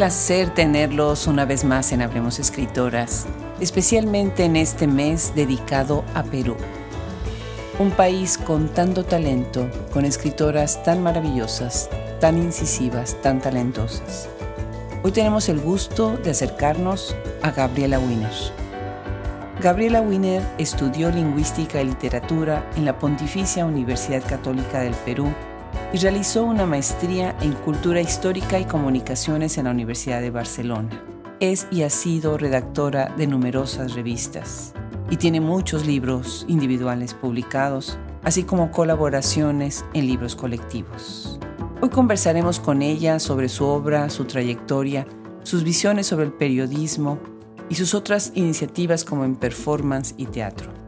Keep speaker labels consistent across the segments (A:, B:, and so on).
A: Placer tenerlos una vez más en Hablemos Escritoras, especialmente en este mes dedicado a Perú. Un país con tanto talento, con escritoras tan maravillosas, tan incisivas, tan talentosas. Hoy tenemos el gusto de acercarnos a Gabriela Wiener. Gabriela Wiener estudió lingüística y literatura en la Pontificia Universidad Católica del Perú y realizó una maestría en Cultura Histórica y Comunicaciones en la Universidad de Barcelona. Es y ha sido redactora de numerosas revistas y tiene muchos libros individuales publicados, así como colaboraciones en libros colectivos. Hoy conversaremos con ella sobre su obra, su trayectoria, sus visiones sobre el periodismo y sus otras iniciativas como en performance y teatro.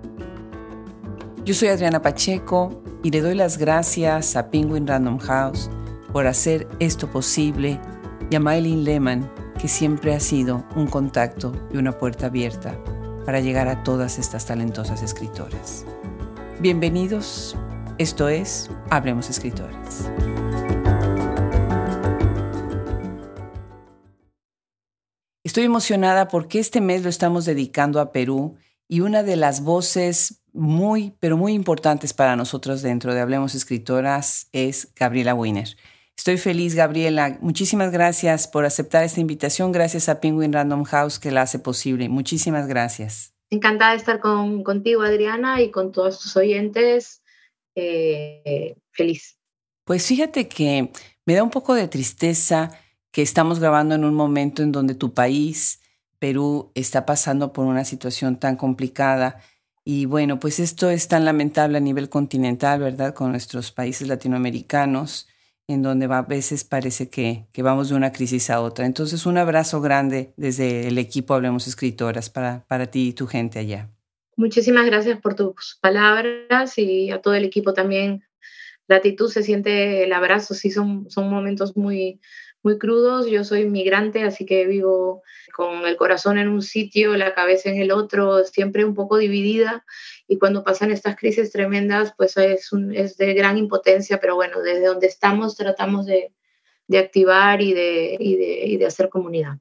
A: Yo soy Adriana Pacheco y le doy las gracias a Penguin Random House por hacer esto posible y a Mylene Lehman, que siempre ha sido un contacto y una puerta abierta para llegar a todas estas talentosas escritoras. Bienvenidos, esto es Hablemos Escritores. Estoy emocionada porque este mes lo estamos dedicando a Perú y una de las voces muy, pero muy importantes para nosotros dentro de Hablemos Escritoras es Gabriela Wiener. Estoy feliz, Gabriela. Muchísimas gracias por aceptar esta invitación. Gracias a Penguin Random House que la hace posible. Muchísimas gracias.
B: Encantada de estar con, contigo, Adriana, y con todos tus oyentes. Eh, feliz.
A: Pues fíjate que me da un poco de tristeza que estamos grabando en un momento en donde tu país, Perú, está pasando por una situación tan complicada y bueno, pues esto es tan lamentable a nivel continental, ¿verdad? Con nuestros países latinoamericanos, en donde a veces parece que, que vamos de una crisis a otra. Entonces, un abrazo grande desde el equipo Hablemos Escritoras para, para ti y tu gente allá.
B: Muchísimas gracias por tus palabras y a todo el equipo también. Gratitud, se siente el abrazo, sí, son, son momentos muy, muy crudos. Yo soy migrante, así que vivo con el corazón en un sitio, la cabeza en el otro, siempre un poco dividida. Y cuando pasan estas crisis tremendas, pues es, de gran impotencia, pero bueno, desde donde estamos tratamos de, de activar y de hacer comunidad.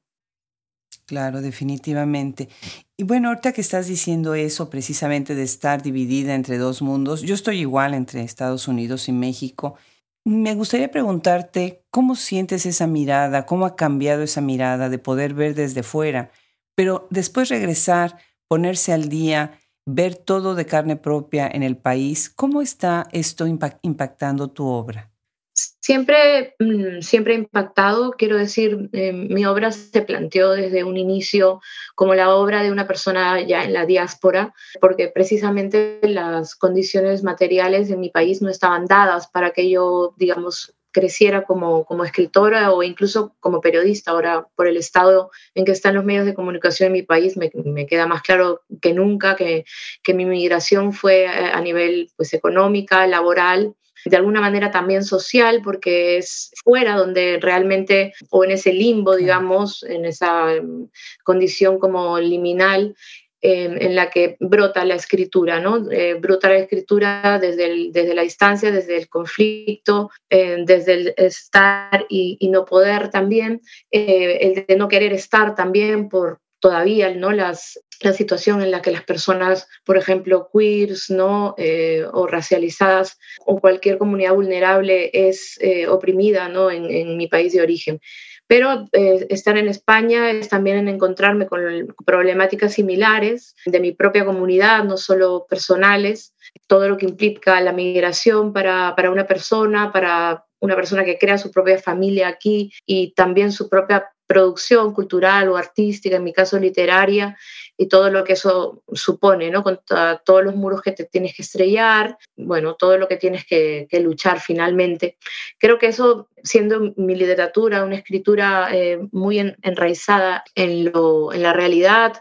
A: Claro, definitivamente. Y bueno, ahorita que estás diciendo eso precisamente de estar dividida entre dos mundos, yo estoy igual entre Estados Unidos y México me gustaría preguntarte cómo sientes esa mirada, cómo ha cambiado esa mirada de poder ver desde fuera, pero después regresar, ponerse al día, ver todo de carne propia en el país. ¿Cómo está esto impactando tu obra?
B: Siempre, mm, siempre impactado, quiero decir, eh, mi obra se planteó desde un inicio como la obra de una persona ya en la diáspora, porque precisamente las condiciones materiales en mi país no estaban dadas para que yo, digamos, creciera como, como escritora o incluso como periodista. Ahora, por el estado en que están los medios de comunicación en mi país, me, me queda más claro que nunca que, que mi migración fue a nivel pues, económica, laboral, de alguna manera también social, porque es fuera donde realmente, o en ese limbo, digamos, en esa em, condición como liminal, em, en la que brota la escritura, ¿no? Eh, brota la escritura desde, desde la distancia, desde el conflicto, eh, desde el estar y, y no poder también, eh, el de no querer estar también por todavía, ¿no? Las, la situación en la que las personas, por ejemplo, queers ¿no? Eh, o racializadas o cualquier comunidad vulnerable es eh, oprimida ¿no? en, mi país de origen. Pero eh, estar en España es también en encontrarme con problemáticas similares de mi propia comunidad, no solo personales, todo lo que implica la migración para, para una persona, para una persona que crea su propia familia aquí y también su propia producción cultural o artística, en mi caso literaria, y todo lo que eso supone, ¿no? Con todos los muros que te tienes que estrellar, bueno, todo lo que tienes que, luchar finalmente. Creo que eso, siendo mi literatura una escritura eh, muy enraizada en, lo, en la realidad,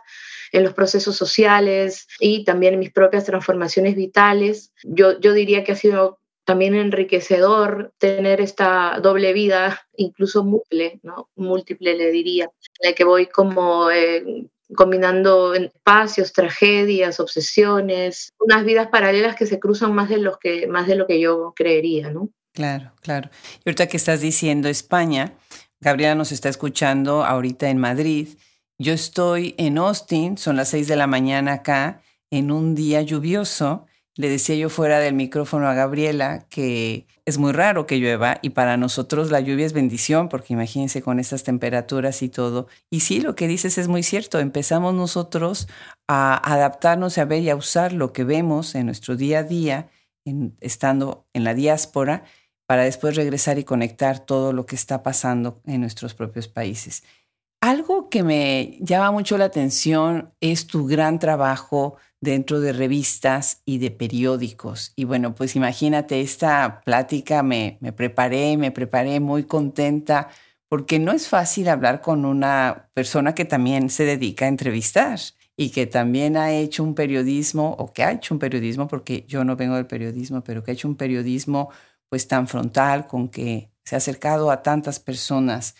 B: en los procesos sociales y también en mis propias transformaciones vitales. Yo, yo diría que ha sido también enriquecedor tener esta doble vida, incluso múltiple, ¿no? múltiple le diría, en la que voy como eh, combinando espacios, tragedias, obsesiones, unas vidas paralelas que se cruzan más de, los que, más de lo que yo creería, ¿no?
A: Claro, claro. Y ahorita que estás diciendo España, Gabriela nos está escuchando ahorita en Madrid. Yo estoy en Austin, son las seis de la mañana acá, en un día lluvioso. Le decía yo fuera del micrófono a Gabriela que es muy raro que llueva y para nosotros la lluvia es bendición porque imagínense con estas temperaturas y todo. Y sí, lo que dices es muy cierto. Empezamos nosotros a adaptarnos a ver y a usar lo que vemos en nuestro día a día, estando en la diáspora para después regresar y conectar todo lo que está pasando en nuestros propios países. Algo que me llama mucho la atención es tu gran trabajo dentro de revistas y de periódicos. Y bueno, pues imagínate, esta plática me, me preparé, me preparé muy contenta porque no es fácil hablar con una persona que también se dedica a entrevistar y que también ha hecho un periodismo, o que ha hecho un periodismo, porque yo no vengo del periodismo, pero que ha hecho un periodismo pues tan frontal, con que se ha acercado a tantas personas.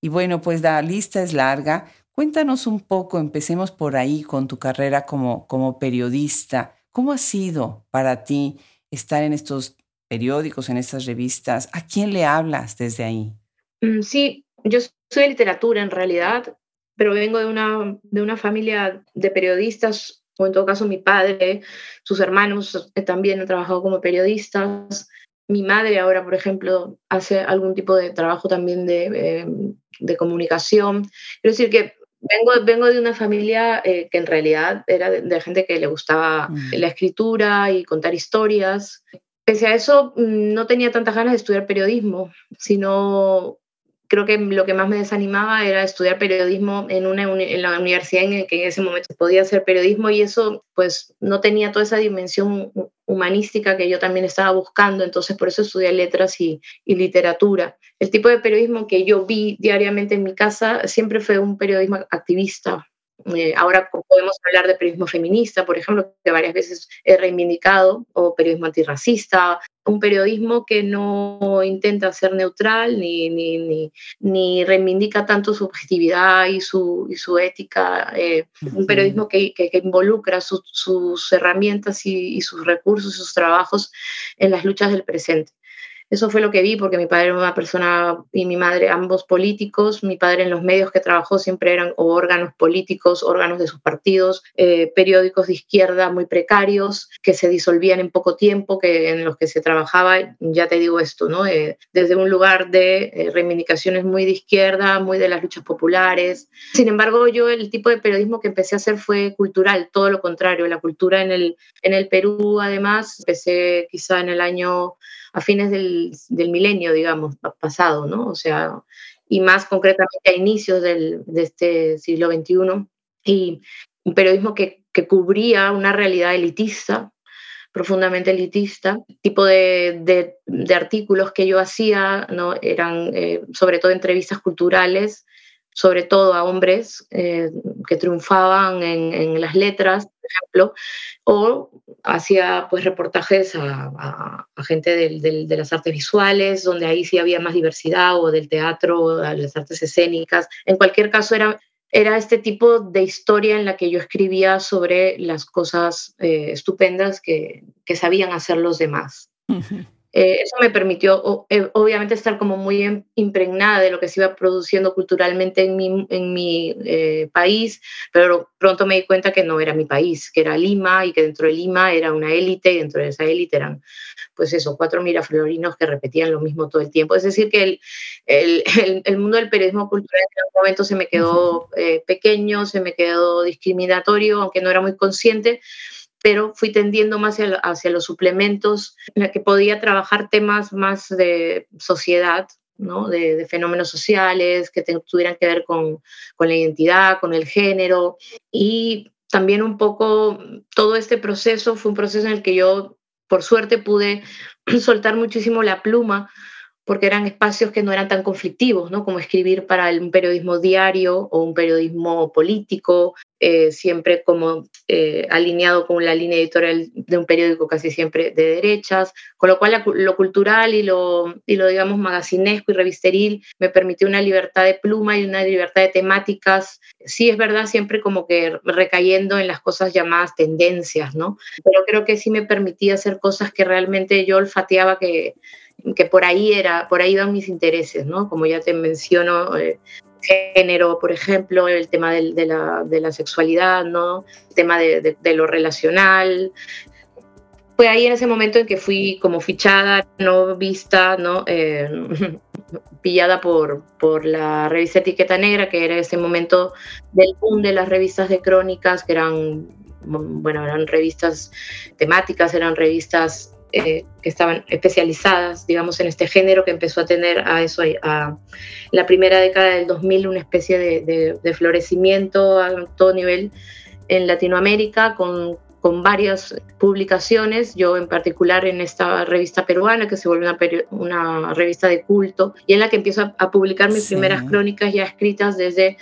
A: Y bueno, pues la lista es larga. Cuéntanos un poco, empecemos por ahí con tu carrera como, como periodista. ¿Cómo ha sido para ti estar en estos periódicos, en estas revistas? ¿A quién le hablas desde ahí?
B: Mm, sí, yo soy de literatura en realidad, pero vengo de una, de una familia de periodistas, o en todo caso mi padre, sus hermanos eh, también han trabajado como periodistas mi madre ahora, por ejemplo, hace algún tipo de trabajo también de, eh, comunicación. Quiero decir que vengo, vengo de una familia eh, que en realidad era de, gente que le gustaba mm. la escritura y contar historias. Pese a eso, mm, no tenía tantas ganas de estudiar periodismo, sino creo que lo que más me desanimaba era estudiar periodismo en, una, en la universidad en que en ese momento podía hacer periodismo y eso pues no tenía toda esa dimensión humanística que yo también estaba buscando, entonces por eso estudié letras y, literatura. El tipo de periodismo que yo vi diariamente en mi casa siempre fue un periodismo activista, eh, ahora podemos hablar de periodismo feminista, por ejemplo, que varias veces he reivindicado, o periodismo antirracista, un periodismo que no intenta ser neutral ni, ni, ni, reivindica tanto su objetividad y su, y su ética, eh, un periodismo que, que, involucra sus herramientas y, y sus recursos, sus trabajos en las luchas del presente. Eso fue lo que vi porque mi padre era una persona y mi madre ambos políticos. Mi padre en los medios que trabajó siempre eran órganos políticos, órganos de sus partidos, eh, periódicos de izquierda muy precarios que se disolvían en poco tiempo, que en los que se trabajaba, ya te digo esto, ¿no? Eh, desde un lugar de eh, reivindicaciones muy de izquierda, muy de las luchas populares. Sin embargo, yo el tipo de periodismo que empecé a hacer fue cultural, todo lo contrario. La cultura en el, en el Perú, además, empecé quizá en el año a fines del, del milenio, digamos, pasado, ¿no? O sea, y más concretamente a inicios del, de este siglo XXI, y un periodismo que, que cubría una realidad elitista, profundamente elitista, tipo de, de, artículos que yo hacía, ¿no? Eran eh, sobre todo entrevistas culturales, sobre todo a hombres eh, que triunfaban en, en, las letras, por ejemplo, o hacía pues reportajes a, a, gente del, del, de las artes visuales, donde ahí sí había más diversidad, o del teatro, o de las artes escénicas. En cualquier caso, era, era este tipo de historia en la que yo escribía sobre las cosas eh, estupendas que, que, sabían hacer los demás. Eh, eso me permitió, eh, obviamente, estar como muy em, impregnada de lo que se iba produciendo culturalmente en mi, en mi eh, país, pero pronto me di cuenta que no era mi país, que era Lima y que dentro de Lima era una élite y dentro de esa élite eran, pues eso, cuatro miraflorinos que repetían lo mismo todo el tiempo. Es decir, que el, el, el mundo del periodismo cultural en algún momento se me quedó pequeño, se me quedó discriminatorio, aunque no era muy consciente pero fui tendiendo más hacia, los suplementos en la que podía trabajar temas más de sociedad, ¿no? de, fenómenos sociales que tuvieran que ver con, con, la identidad, con el género. Y también un poco todo este proceso fue un proceso en el que yo, por suerte, pude soltar muchísimo la pluma porque eran espacios que no eran tan conflictivos, ¿no? como escribir para un periodismo diario o un periodismo político, eh, siempre como eh, alineado con la línea editorial de un periódico casi siempre de derechas, con lo cual lo cultural y lo, y lo, digamos, magacinesco y revisteril me permitió una libertad de pluma y una libertad de temáticas, sí es verdad, siempre como que recayendo en las cosas llamadas tendencias, ¿no? Pero creo que sí me permitía hacer cosas que realmente yo olfateaba que que por ahí era, por ahí iban mis intereses, ¿no? Como ya te menciono, eh, género, por ejemplo, el tema de, la, sexualidad, ¿no? El tema de, de, lo relacional. Fue ahí en ese momento en que fui como fichada, no vista, ¿no? Eh, pillada por, por la revista Etiqueta Negra, que era ese momento del boom de las revistas de crónicas, que eran, bueno, eran revistas temáticas, eran revistas eh, que estaban especializadas, digamos, en este género que empezó a tener a eso, a, la primera década del 2000, una especie de, florecimiento a todo nivel en Latinoamérica con, con, varias publicaciones, yo en particular en esta revista peruana que se vuelve una, una revista de culto y en la que empiezo a, publicar mis primeras crónicas ya escritas desde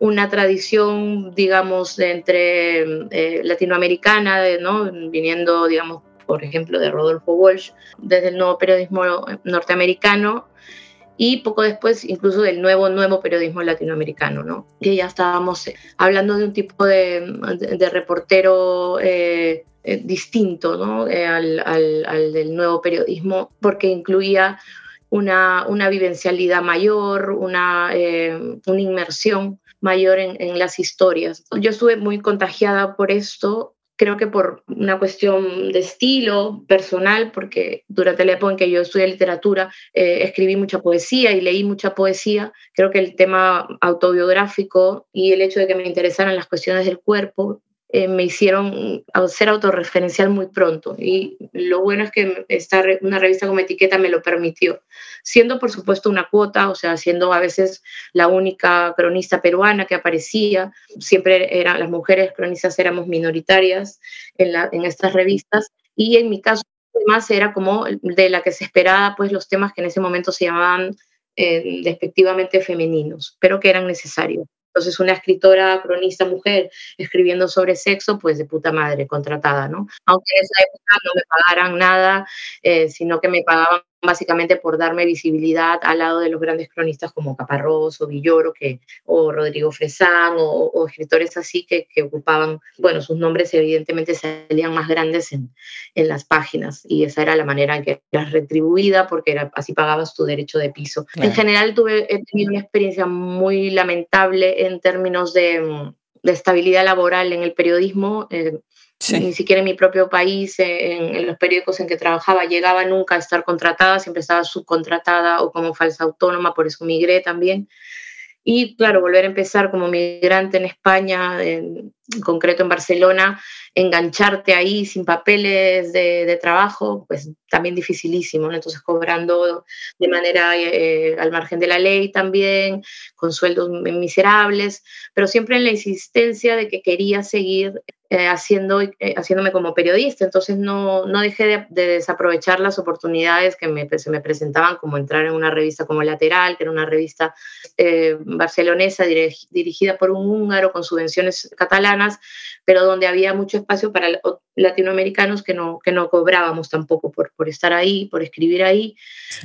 B: una tradición, digamos, entre eh, latinoamericana, ¿no? viniendo, digamos, por ejemplo, de Rodolfo Walsh, desde el nuevo periodismo norteamericano y poco después incluso del nuevo, nuevo periodismo latinoamericano, ¿no? Que ya estábamos eh, hablando de un tipo de, de, reportero eh, eh, distinto, ¿no? al, al, del nuevo periodismo, porque incluía una, una vivencialidad mayor, una, una inmersión mayor en, en, las historias. Yo estuve muy contagiada por esto creo que por una cuestión de estilo personal, porque durante la época en que yo estudié literatura eh, escribí mucha poesía y leí mucha poesía, creo que el tema autobiográfico y el hecho de que me interesaran las cuestiones del cuerpo eh, me hicieron ser autorreferencial muy pronto. Y lo bueno es que esta, una revista como etiqueta me lo permitió, siendo por supuesto una cuota, o sea, siendo a veces la única cronista peruana que aparecía, siempre eran las mujeres cronistas éramos minoritarias en, estas revistas, y en mi caso además era como de la que se esperaba, pues los temas que en ese momento se llamaban eh, despectivamente femeninos, pero que eran necesarios. Entonces, una escritora, cronista mujer, escribiendo sobre sexo, pues de puta madre, contratada, ¿no? Aunque en esa época no me pagaran nada, eh, sino que me pagaban básicamente por darme visibilidad al lado de los grandes cronistas como Caparrós o Villoro que, o Rodrigo Fresán o, escritores así que, que, ocupaban, bueno, sus nombres evidentemente salían más grandes en, en, las páginas y esa era la manera en que eras retribuida porque era, así pagabas tu derecho de piso. En general tuve, he tenido una experiencia muy lamentable en términos de, de estabilidad laboral en el periodismo. Eh, ni siquiera en mi propio país, en, los periódicos en que trabajaba, llegaba nunca a estar contratada, siempre estaba subcontratada o como falsa autónoma, por eso migré también. Y claro, volver a empezar como migrante en España, en, concreto en Barcelona, engancharte ahí sin papeles de, trabajo, pues también dificilísimo, Entonces cobrando de manera eh, al margen de la ley también, con sueldos miserables, pero siempre en la insistencia de que quería seguir eh, haciendo, eh, haciéndome como periodista. Entonces no, no dejé de, desaprovechar las oportunidades que me, se me presentaban, como entrar en una revista como Lateral, que era una revista barcelonesa dirigida por un húngaro con subvenciones catalanas, pero donde había mucho espacio para latinoamericanos que no, que no cobrábamos tampoco por, por estar ahí, por escribir ahí.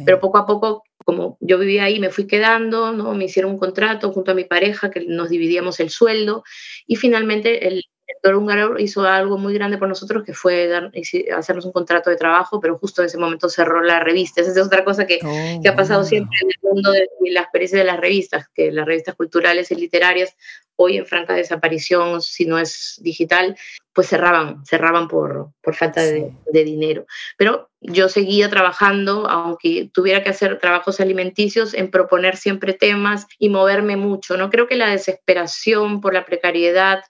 B: Pero poco a poco como yo vivía ahí, me fui quedando, ¿no? me hicieron un contrato junto a mi pareja que nos dividíamos el sueldo y finalmente el, director húngaro hizo algo muy grande por nosotros que fue dar, hacernos un contrato de trabajo, pero justo en ese momento cerró la revista. Esa es otra cosa que, oh, que ha pasado siempre en el mundo de, la experiencia de las revistas, que las revistas culturales y literarias, hoy en franca desaparición, si no es digital, pues cerraban, cerraban por, por falta de, de, dinero. Pero yo seguía trabajando, aunque tuviera que hacer trabajos alimenticios, en proponer siempre temas y moverme mucho. No creo que la desesperación por la precariedad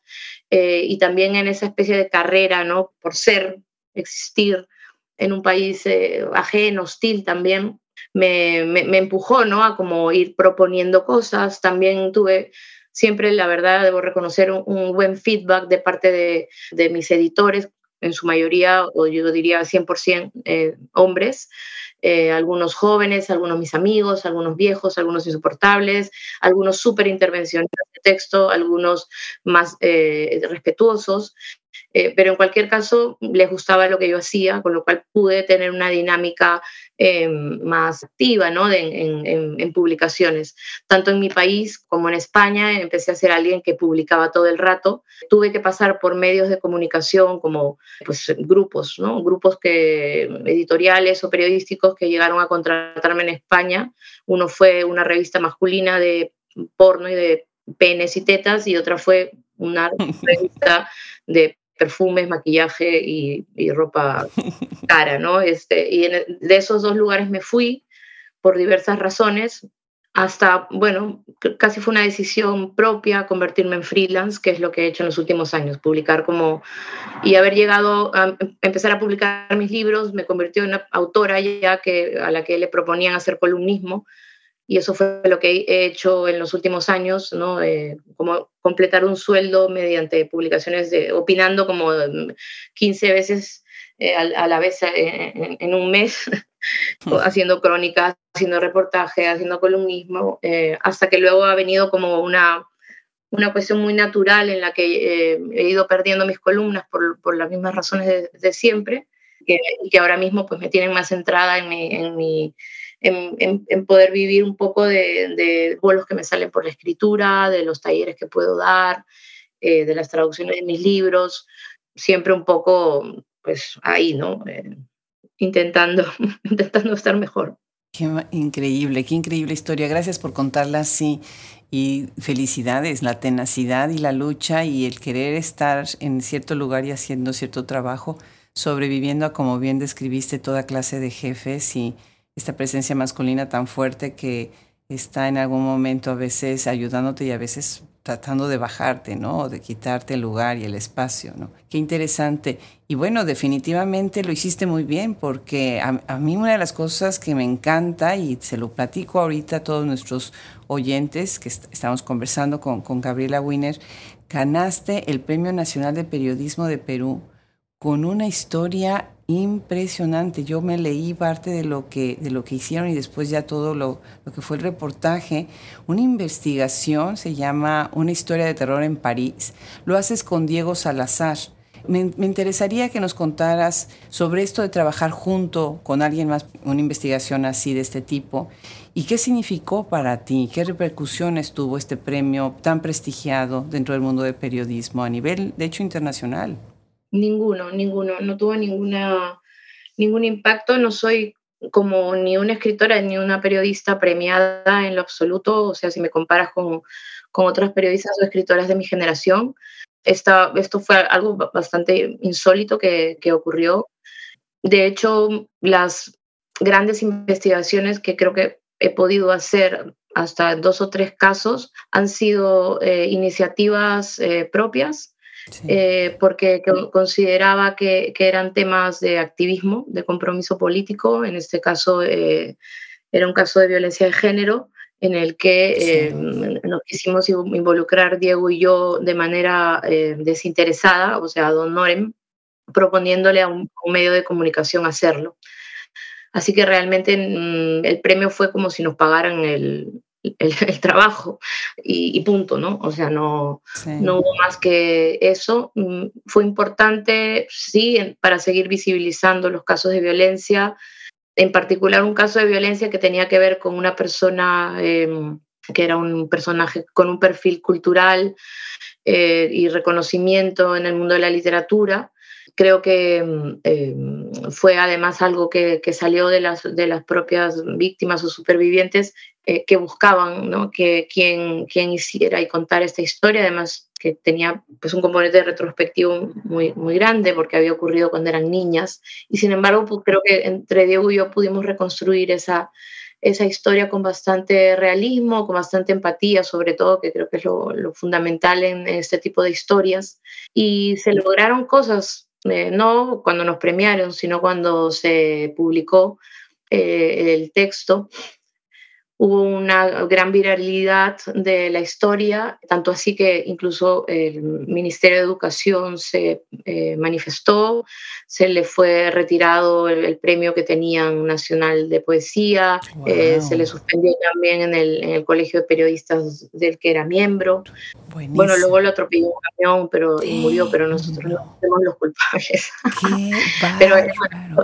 B: eh, y también en esa especie de carrera, ¿no? Por ser, existir en un país eh, ajeno, hostil también, me, me, empujó, ¿no? A como ir proponiendo cosas. También tuve siempre, la verdad, debo reconocer un, buen feedback de parte de, mis editores, en su mayoría, o yo diría 100% eh, hombres, eh, algunos jóvenes, algunos mis amigos, algunos viejos, algunos insoportables, algunos súper intervencionistas de texto, algunos más eh, respetuosos, pero en cualquier caso les gustaba lo que yo hacía, con lo cual pude tener una dinámica em, más activa ¿no? en, publicaciones. Tanto en mi país como en España empecé a ser alguien que publicaba todo el rato. Tuve que pasar por medios de comunicación como pues, grupos, ¿no? grupos que, editoriales o periodísticos que llegaron a contratarme en España. Uno fue una revista masculina de porno y de penes y tetas y otra fue una revista de perfumes, maquillaje y, ropa cara, ¿no? Este, y de esos dos lugares me fui por diversas razones, hasta, bueno, casi fue una decisión propia convertirme en freelance, que es lo que he hecho en los últimos años, publicar como, y haber llegado a empezar a publicar mis libros, me convirtió en autora ya que, a la que le proponían hacer columnismo, y eso fue lo que he hecho en los últimos años, ¿no? Eh, como completar un sueldo mediante publicaciones de, opinando como 15 veces eh, a, la vez eh, en, un mes, haciendo crónicas, haciendo reportajes, haciendo columnismo, hasta que luego ha venido como una, una cuestión muy natural en la que he ido perdiendo mis columnas por, por las mismas razones de, siempre, que, ahora mismo pues me tienen más centrada en mi, en mi en, poder vivir un poco de, de, vuelos que me salen por la escritura, de los talleres que puedo dar, eh, de las traducciones de mis libros, siempre un poco, pues ahí, ¿no? Eh, intentando, intentando estar mejor.
A: Qué increíble, qué increíble historia. Gracias por contarla así. Y felicidades, la tenacidad y la lucha y el querer estar en cierto lugar y haciendo cierto trabajo, sobreviviendo a, como bien describiste, toda clase de jefes y esta presencia masculina tan fuerte que está en algún momento a veces ayudándote y a veces tratando de bajarte, ¿no? De quitarte el lugar y el espacio, ¿no? Qué interesante. Y bueno, definitivamente lo hiciste muy bien porque a, mí una de las cosas que me encanta y se lo platico ahorita a todos nuestros oyentes que estamos conversando con, con Gabriela Wiener, ganaste el Premio Nacional de Periodismo de Perú con una historia impresionante. Yo me leí parte de lo que, de lo que hicieron y después ya todo lo, lo, que fue el reportaje. Una investigación, se llama Una historia de terror en París. Lo haces con Diego Salazar. Me, me, interesaría que nos contaras sobre esto de trabajar junto con alguien más, una investigación así de este tipo, y qué significó para ti, qué repercusiones tuvo este premio tan prestigiado dentro del mundo del periodismo a nivel, de hecho, internacional.
B: Ninguno, ninguno, no tuvo ninguna, ningún impacto. No soy como ni una escritora ni una periodista premiada en lo absoluto. O sea, si me comparas con, con otras periodistas o escritoras de mi generación, esta, esto fue algo bastante insólito que, que ocurrió. De hecho, las grandes investigaciones que creo que he podido hacer hasta dos o tres casos han sido eh, iniciativas eh, propias eh, porque consideraba que, eran temas de activismo, de compromiso político. En este caso eh, era un caso de violencia de género en el que eh, nos quisimos involucrar Diego y yo de manera desinteresada, o sea, don Norem, proponiéndole a un, medio de comunicación hacerlo. Así que realmente mm, el premio fue como si nos pagaran el, el, trabajo y, punto, ¿no? O sea, no, no hubo más que eso. Mm, fue importante, sí, para seguir visibilizando los casos de violencia, en particular un caso de violencia que tenía que ver con una persona em, que era un personaje con un perfil cultural eh, y reconocimiento en el mundo de la literatura creo que em, fue además algo que, salió de las, de las propias víctimas o supervivientes eh, que buscaban ¿no? que quien, quien hiciera y contara esta historia, además que tenía pues, un componente retrospectivo muy, muy grande porque había ocurrido cuando eran niñas. Y sin embargo, pues, creo que entre Diego y yo pudimos reconstruir esa, esa historia con bastante realismo, con bastante empatía, sobre todo, que creo que es lo, lo fundamental en este tipo de historias. Y se lograron cosas eh, no cuando nos premiaron, sino cuando se publicó eh, el texto. Hubo una gran viralidad de la historia, tanto así que incluso el Ministerio de Educación se eh, manifestó, se le fue retirado el, premio que tenían nacional de poesía, se le suspendió también en el, en el, Colegio de Periodistas del que era miembro. Bueno, luego lo atropelló un camión pero, y murió, pero nosotros no somos los culpables.
A: Qué pero,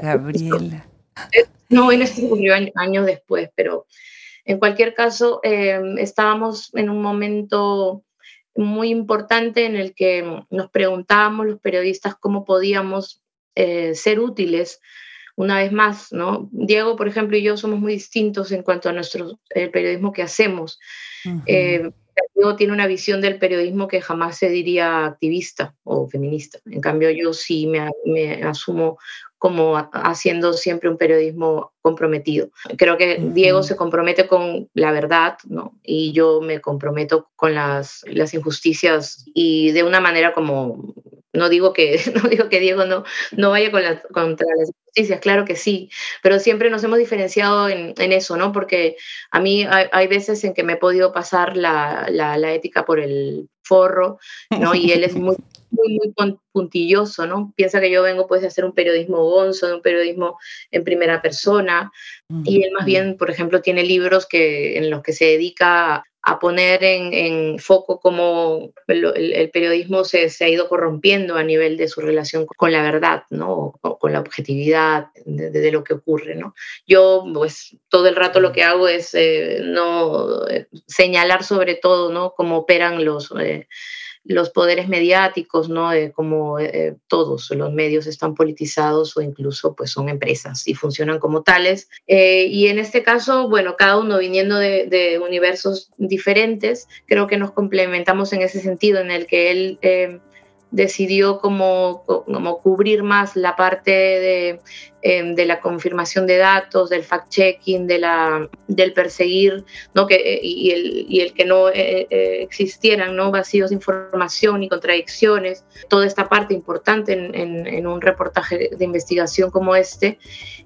A: Gabriela.
B: No, en esto ocurrió años después, pero en cualquier caso, em, estábamos en un momento muy importante en el que nos preguntábamos los periodistas cómo podíamos eh, ser útiles una vez más, ¿no? Diego, por ejemplo, y yo somos muy distintos en cuanto a nuestro el periodismo que hacemos. Eh, Diego tiene una visión del periodismo que jamás se diría activista o feminista. En cambio, yo sí me, me asumo como haciendo siempre un periodismo comprometido. Creo que Diego se compromete con la verdad, ¿no? Y yo me comprometo con las, las injusticias y de una manera como, no digo que, no digo que Diego no, no vaya con contra las injusticias, claro que sí, pero siempre nos hemos diferenciado en, en eso, ¿no? Porque a mí hay, hay, veces en que me he podido pasar la, la, la ética por el forro, ¿no? Y él es muy muy, muy puntilloso, ¿no? Piensa que yo vengo pues de hacer un periodismo gonzo, de un periodismo en primera persona, y él más bien, por ejemplo, tiene libros que, en los que se dedica a poner en, foco cómo el, periodismo se, se, ha ido corrompiendo a nivel de su relación con la verdad, ¿no? O con la objetividad de, lo que ocurre, ¿no? Yo, pues, todo el rato lo que hago es eh, no eh, señalar sobre todo, ¿no? Cómo operan los... Eh, los poderes mediáticos, ¿no? como eh, todos los medios están politizados o incluso pues son empresas y funcionan como tales. Eh, y en este caso, bueno, cada uno viniendo de, de, universos diferentes, creo que nos complementamos en ese sentido, en el que él eh, decidió como, como cubrir más la parte de, em, de la confirmación de datos, del fact-checking, de la, del perseguir, ¿no? que, y, el, y el que no eh, eh, existieran ¿no? vacíos de información y contradicciones, toda esta parte importante en, en, en un reportaje de investigación como este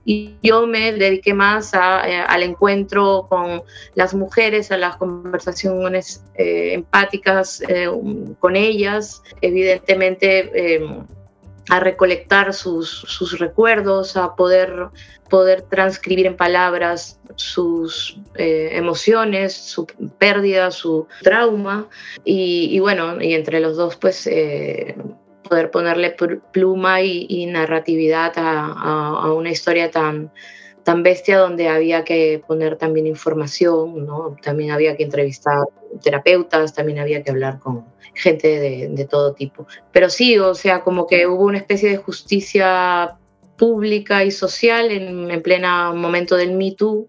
B: y yo me dediqué más a, eh, al encuentro con las mujeres, a las conversaciones eh, empáticas eh, con ellas, evidentemente em, a recolectar sus, sus, recuerdos, a poder, poder transcribir en palabras sus emociones, su pérdida, su trauma. Y, bueno, y entre los dos, pues poder ponerle pluma y, narratividad a, una historia tan, tan bestia donde había que poner también información, ¿no? También había que entrevistar terapeutas, también había que hablar con gente de, todo tipo. Pero sí, o sea, como que hubo una especie de justicia pública y social en, en pleno momento del Me Too,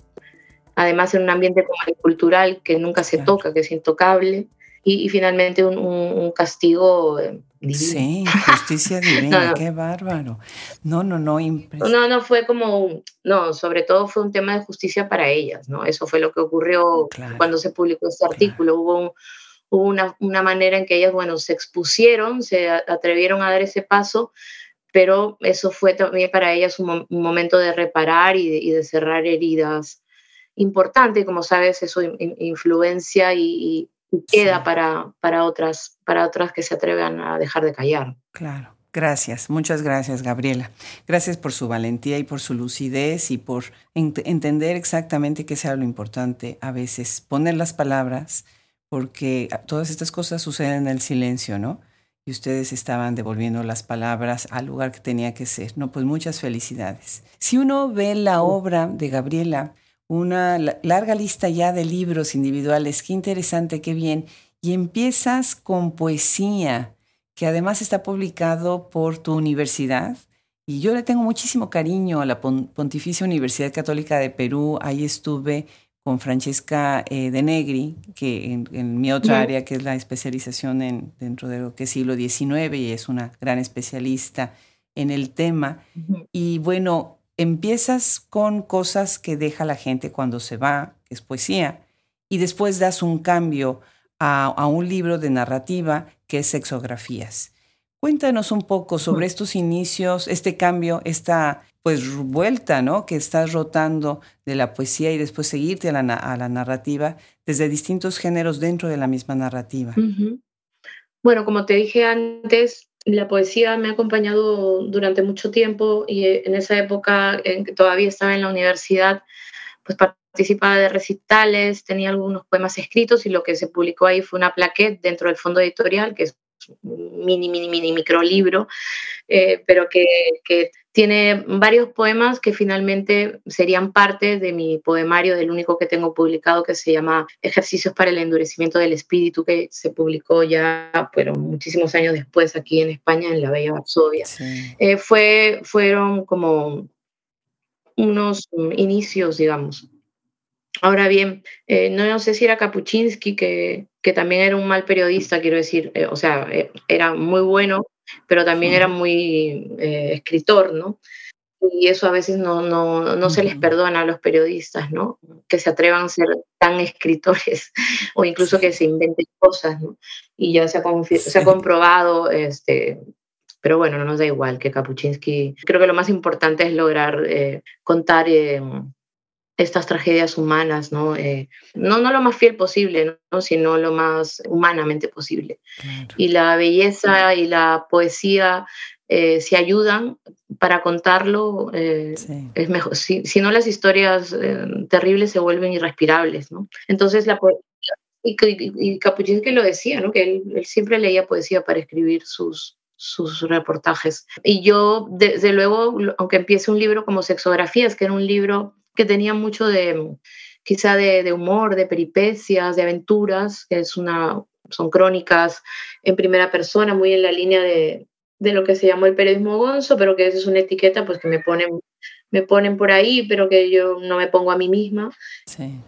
B: además en un ambiente como cultural que nunca se toca, que es intocable, y, finalmente un, un castigo
A: Sí, justicia divina, qué bárbaro. No, no, no,
B: No, no, fue como, no, sobre todo fue un tema de justicia para ellas, ¿no? Eso fue lo que ocurrió cuando se publicó este artículo. Hubo, hubo una, una, manera en que ellas, bueno, se expusieron, se atrevieron a dar ese paso, pero eso fue también para ellas un, momento de reparar y de, y de, cerrar heridas importante, como sabes, eso influencia y queda para, para, otras, para otras que se atrevan a dejar de callar.
A: Claro. Gracias, muchas gracias, Gabriela. Gracias por su valentía y por su lucidez y por entender exactamente qué sea lo importante a veces, poner las palabras, porque todas estas cosas suceden en el silencio, ¿no? Y ustedes estaban devolviendo las palabras al lugar que tenía que ser. No, pues muchas felicidades. Si uno ve la obra de Gabriela, una larga lista ya de libros individuales. Qué interesante, qué bien. Y empiezas con poesía, que además está publicado por tu universidad. Y yo le tengo muchísimo cariño a la Pontificia Universidad Católica de Perú. Ahí estuve con Francesca eh, de Negri, que en, mi otra área, que es la especialización en, dentro de lo que es siglo XIX, y es una gran especialista en el tema. Y bueno, empiezas con cosas que deja la gente cuando se va, que es poesía, y después das un cambio a, un libro de narrativa que es sexografías. Cuéntanos un poco sobre estos inicios, este cambio, esta pues vuelta, ¿no? Que estás rotando de la poesía y después seguirte a la, a la narrativa desde distintos géneros dentro de la misma narrativa.
B: Bueno, como te dije antes, la poesía me ha acompañado durante mucho tiempo y eh, en esa época en que todavía estaba en la universidad, pues participaba de recitales, tenía algunos poemas escritos y lo que se publicó ahí fue una plaquette dentro del fondo editorial, que es un mini, mini, mini microlibro, eh, pero que, que tiene varios poemas que finalmente serían parte de mi poemario, del único que tengo publicado, que se llama Ejercicios para el Endurecimiento del Espíritu, que se publicó ya pero muchísimos años después aquí en España, en la Bella Varsovia. Eh, fue, fueron como unos inicios, digamos. Ahora bien, eh, no sé si era Kapuczynski, que, que, también era un mal periodista, quiero decir, eh, o sea, era muy bueno, pero también era muy eh, escritor, ¿no? Y eso a veces no, no, no se les perdona a los periodistas, ¿no? Que se atrevan a ser tan escritores o incluso que se inventen cosas, ¿no? Y ya se ha, se ha comprobado, este, pero bueno, no nos da igual que Kapuczynski. Creo que lo más importante es lograr eh, contar eh, estas tragedias humanas, ¿no? Eh, no, no lo más fiel posible, ¿no? sino lo más humanamente posible. Y la belleza y la poesía eh, se ayudan para contarlo, eh, es mejor. Si, si, no, las historias terribles se vuelven irrespirables, ¿no? Entonces, la y, y, y lo decía, ¿no? Que él, él siempre leía poesía para escribir sus, sus reportajes. Y yo, desde luego, aunque empiece un libro como Sexografías, que era un libro que tenía mucho de, quizá de, humor, de peripecias, de aventuras, que es una, son crónicas en primera persona, muy en la línea de, de lo que se llamó el periodismo gonzo, pero que es una etiqueta pues que me ponen, me ponen por ahí, pero que yo no me pongo a mí misma. Sí.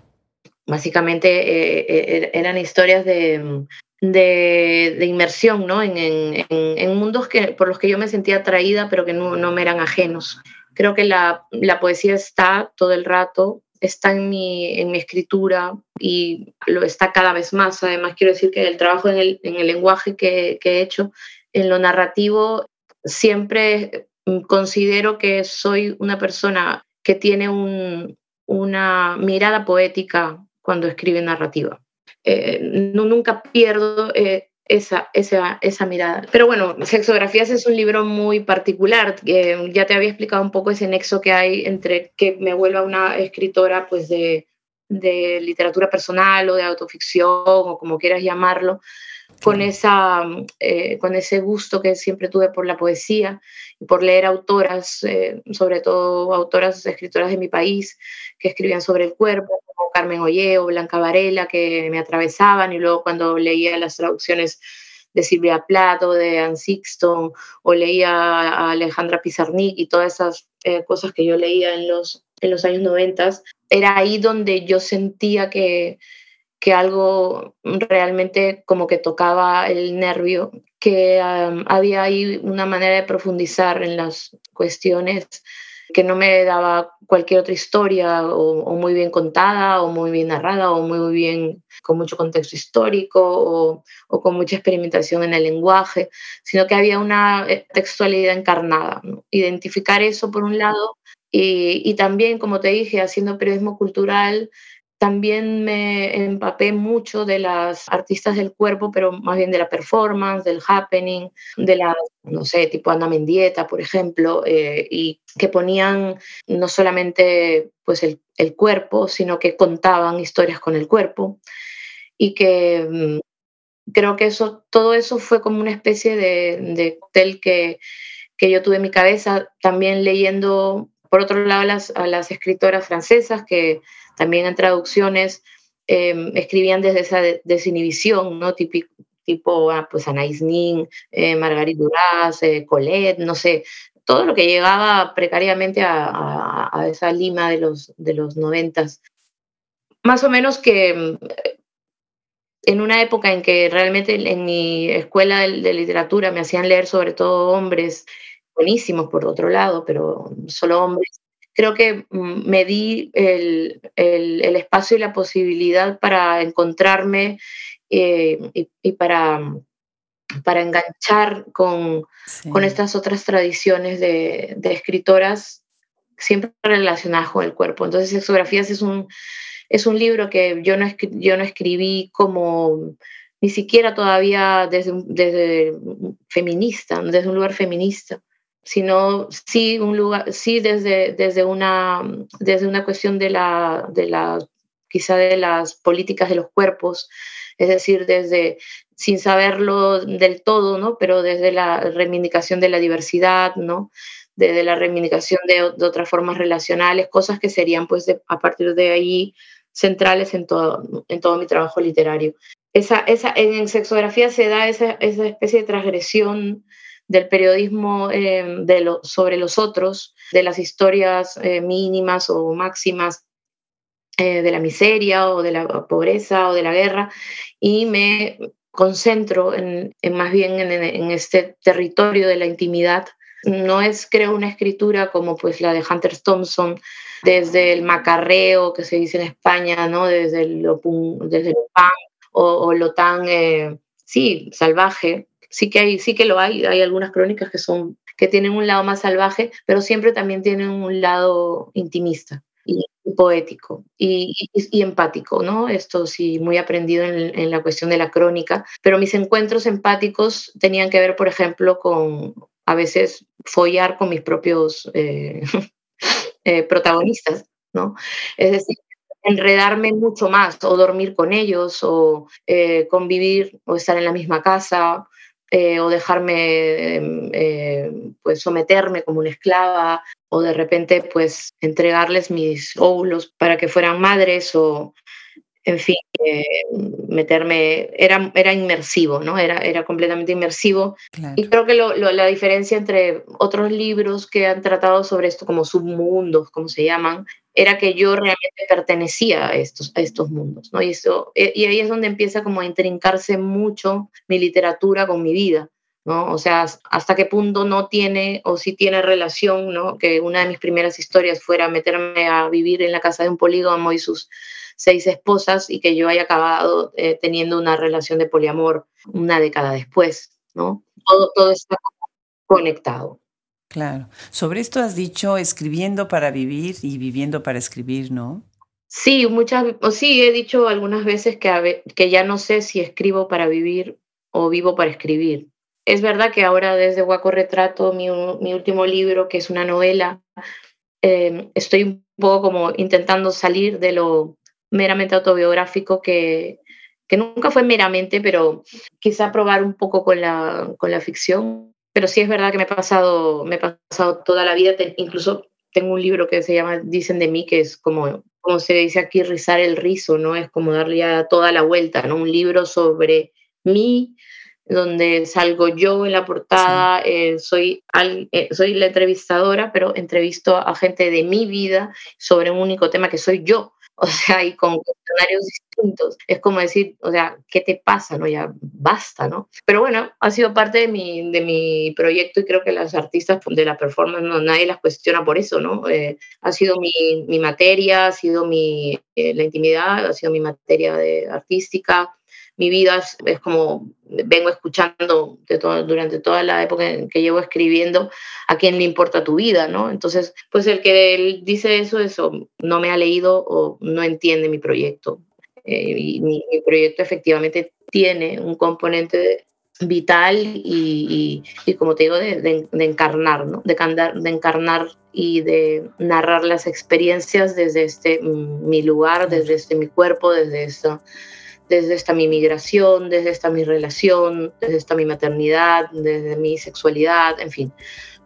B: Básicamente eh, eh, er, eran historias de, de, de, inmersión ¿no? en, en, en, mundos que, por los que yo me sentía atraída, pero que no, no me eran ajenos. Creo que la, la, poesía está todo el rato, está en mi, en mi escritura y lo está cada vez más. Además, quiero decir que el trabajo en el, en el lenguaje que, que, he hecho, en lo narrativo, siempre considero que soy una persona que tiene un, una mirada poética cuando escribe narrativa. Eh, no, nunca pierdo eh, esa, esa, esa mirada. Pero bueno, Sexografías es un libro muy particular. que ya te había explicado un poco ese nexo que hay entre que me vuelva una escritora pues de, de literatura personal o de autoficción o como quieras llamarlo, con, esa, eh, con ese gusto que siempre tuve por la poesía y por leer autoras, eh, sobre todo autoras, escritoras de mi país, que escribían sobre el cuerpo, como Carmen Ollé o Blanca Varela, que me atravesaban, y luego cuando leía las traducciones de Silvia Plato, de Anne Sixton, o leía a Alejandra Pizarnik y todas esas eh, cosas que yo leía en los, en los años 90, era ahí donde yo sentía que, que algo realmente como que tocaba el nervio, que había ahí una manera de profundizar en las cuestiones que no me daba cualquier otra historia o, muy bien contada o muy bien narrada o muy bien con mucho contexto histórico o, con mucha experimentación en el lenguaje, sino que había una eh, textualidad encarnada. Identificar eso por un lado y, y, también, como te dije, haciendo periodismo cultural, también me empapé mucho de las artistas del cuerpo, pero más bien de la performance, del happening, de la, no sé, tipo Ana Mendieta, por ejemplo, eh, y que ponían no solamente pues el, el, cuerpo, sino que contaban historias con el cuerpo. Y que mm, creo que eso, todo eso fue como una especie de, de que, que yo tuve en mi cabeza, también leyendo, por otro lado, las, a las escritoras francesas que también en traducciones em, escribían desde esa desinhibición, ¿no? Típico, tipo ah, pues Anaïs Nin, eh, Margarit Duras, eh, Colette, no sé, todo lo que llegaba precariamente a, a, esa Lima de los, de los noventas. Más o menos que em, en una época en que realmente en mi escuela de, literatura me hacían leer sobre todo hombres, buenísimos por otro lado, pero solo hombres, creo que mm, me di el, el, espacio y la posibilidad para encontrarme eh, y, para, para enganchar con, con estas otras tradiciones de, de, escritoras siempre relacionadas con el cuerpo. Entonces, Sexografías es un, es un libro que yo no, yo no escribí como ni siquiera todavía desde, desde feminista, desde un lugar feminista sino sí un lugar, sí desde, desde, una, desde una cuestión de la, de la, quizá de las políticas de los cuerpos, es decir, desde, sin saberlo del todo, ¿no? Pero desde la reivindicación de la diversidad, ¿no? de, la reivindicación de, otras formas relacionales, cosas que serían pues a partir de ahí centrales en todo, en todo mi trabajo literario. Esa, esa, en sexografía se da esa, esa especie de transgresión del periodismo eh, de lo, sobre los otros, de las historias eh, mínimas o máximas eh, de la miseria o de la pobreza o de la guerra, y me concentro en, más bien en, este territorio de la intimidad. No es, creo, una escritura como pues la de Hunter Thompson, desde el macarreo que se dice en España, ¿no? desde, lo, desde pan o, lo tan, sí, salvaje, sí que hay, sí que lo hay, hay algunas crónicas que son que tienen un lado más salvaje, pero siempre también tienen un lado intimista y poético y, empático, ¿no? Esto sí, muy aprendido en, la cuestión de la crónica, pero mis encuentros empáticos tenían que ver, por ejemplo, con a veces follar con mis propios eh, eh, protagonistas, ¿no? Es decir, enredarme mucho más o dormir con ellos o eh, convivir o estar en la misma casa eh, o dejarme eh, pues someterme como una esclava o de repente pues entregarles mis óvulos para que fueran madres o en fin, eh, meterme, era, era inmersivo, ¿no? Era, era completamente inmersivo. Y creo que la diferencia entre otros libros que han tratado sobre esto, como submundos, como se llaman, era que yo realmente pertenecía a estos, a estos mundos, ¿no? Y, eso, eh, y ahí es donde empieza como a intrincarse mucho mi literatura con mi vida, ¿no? O sea, hasta qué punto no tiene o si tiene relación, ¿no? Que una de mis primeras historias fuera meterme a vivir en la casa de un polígamo y sus seis esposas y que yo haya acabado eh, teniendo una relación de poliamor una década después, ¿no? Todo, todo está conectado.
A: Claro. Sobre esto has dicho escribiendo para vivir y viviendo para escribir, ¿no?
B: Sí, muchas, o sí, he dicho algunas veces que, ya no sé si escribo para vivir o vivo para escribir. Es verdad que ahora desde Guaco Retrato, mi, mi último libro, que es una novela, em, estoy un poco como intentando salir de lo meramente autobiográfico que, que nunca fue meramente, pero quizá probar un poco con la, con la ficción pero sí es verdad que me he pasado, me he pasado toda la vida, incluso tengo un libro que se llama Dicen de mí, que es como, como se dice aquí, rizar el rizo, ¿no? Es como darle ya toda la vuelta, ¿no? Un libro sobre mí, donde salgo yo en la portada, eh, soy, eh, soy la entrevistadora, pero entrevisto a gente de mi vida sobre un único tema que soy yo. O sea, y con cuestionarios distintos. Es como decir, o sea, ¿qué te pasa? No, ya basta, ¿no? Pero bueno, ha sido parte de mi, de mi proyecto y creo que las artistas de la performance, no, nadie las cuestiona por eso, ¿no? Eh, ha sido mi, mi, materia, ha sido mi, eh, la intimidad, ha sido mi materia de artística, mi vida es, como vengo escuchando durante toda la época en que llevo escribiendo a quién le importa tu vida, ¿no? Entonces, pues el que él dice eso, eso no me ha leído o no entiende mi proyecto. Eh, mi, proyecto efectivamente tiene un componente vital y, y, como te digo, de, encarnar, ¿no? De, encarnar y de narrar las experiencias desde este mi lugar, desde este mi cuerpo, desde esto desde esta mi migración, desde esta mi relación, desde esta mi maternidad, desde mi sexualidad, en fin.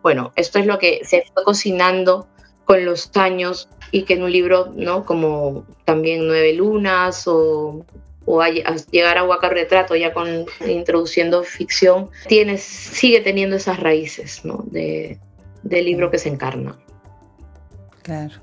B: Bueno, esto es lo que se fue cocinando con los años y que en un libro, ¿no? Como también Nueve Lunas o, o llegar a Huaca Retrato ya con introduciendo ficción, tiene, sigue teniendo esas raíces, ¿no? De, libro que se encarna.
A: Claro.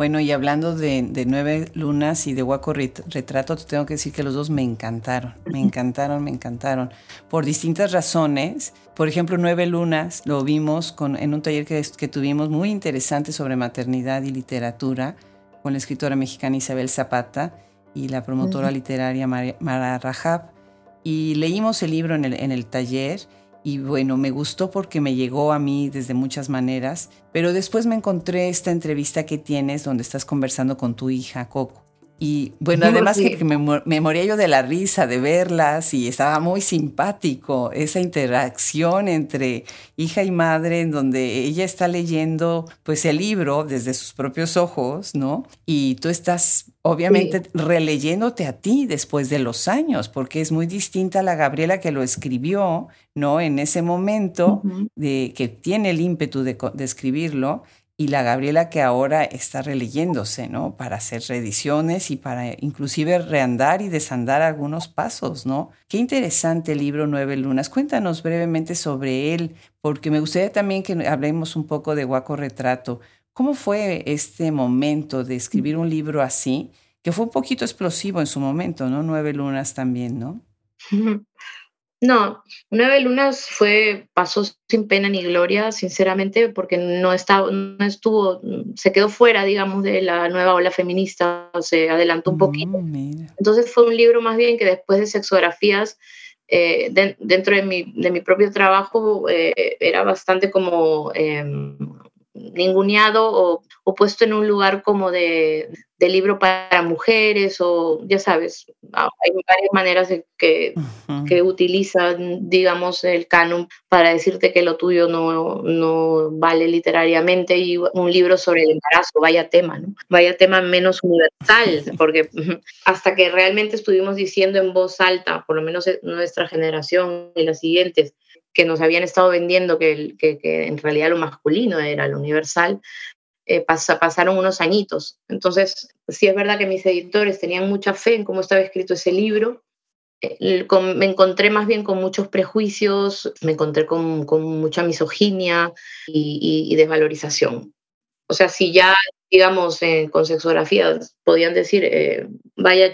A: Bueno, y hablando de, Nueve Lunas y de Huaco Retrato, te tengo que decir que los dos me encantaron, me encantaron, me encantaron, por distintas razones. Por ejemplo, Nueve Lunas lo vimos con, en un taller que, que tuvimos muy interesante sobre maternidad y literatura con la escritora mexicana Isabel Zapata y la promotora literaria Mara Rajab. Y leímos el libro en el, en el taller y bueno, me gustó porque me llegó a mí desde muchas maneras, pero después me encontré esta entrevista que tienes donde estás conversando con tu hija Coco Y bueno, además que me, me, moría yo de la risa de verlas y estaba muy simpático esa interacción entre hija y madre en donde ella está leyendo pues el libro desde sus propios ojos, ¿no? Y tú estás obviamente releyéndote a ti después de los años, porque es muy distinta a la Gabriela que lo escribió, ¿no? En ese momento de que tiene el ímpetu de, de escribirlo y la Gabriela que ahora está releyéndose, ¿no? Para hacer reediciones y para inclusive reandar y desandar algunos pasos, ¿no? Qué interesante el libro Nueve Lunas. Cuéntanos brevemente sobre él, porque me gustaría también que hablemos un poco de Guaco Retrato. ¿Cómo fue este momento de escribir un libro así, que fue un poquito explosivo en su momento, ¿no? Nueve Lunas también, ¿no?
B: No, Nueve Lunas fue, pasó sin pena ni gloria, sinceramente, porque no, estaba, no estuvo, se quedó fuera, digamos, de la nueva ola feminista, se adelantó un poquito. Mm, Entonces fue un libro más bien que después de sexografías, eh, dentro de mi, de mi, propio trabajo, eh, era bastante como em, ninguneado o, o, puesto en un lugar como de, de libro para mujeres o ya sabes, hay varias maneras de que, que utilizan, digamos, el canon para decirte que lo tuyo no, no vale literariamente y un libro sobre el embarazo, vaya tema, ¿no? Vaya tema menos universal, porque hasta que realmente estuvimos diciendo en voz alta, por lo menos nuestra generación y las siguientes, que nos habían estado vendiendo que, en realidad lo masculino era lo universal, eh, pasaron unos añitos. Entonces, sí es verdad que mis editores tenían mucha fe en cómo estaba escrito ese libro. Eh, me encontré más bien con muchos prejuicios, me encontré con, mucha misoginia y, desvalorización. O sea, si ya, digamos, con sexografía podían decir, eh, vaya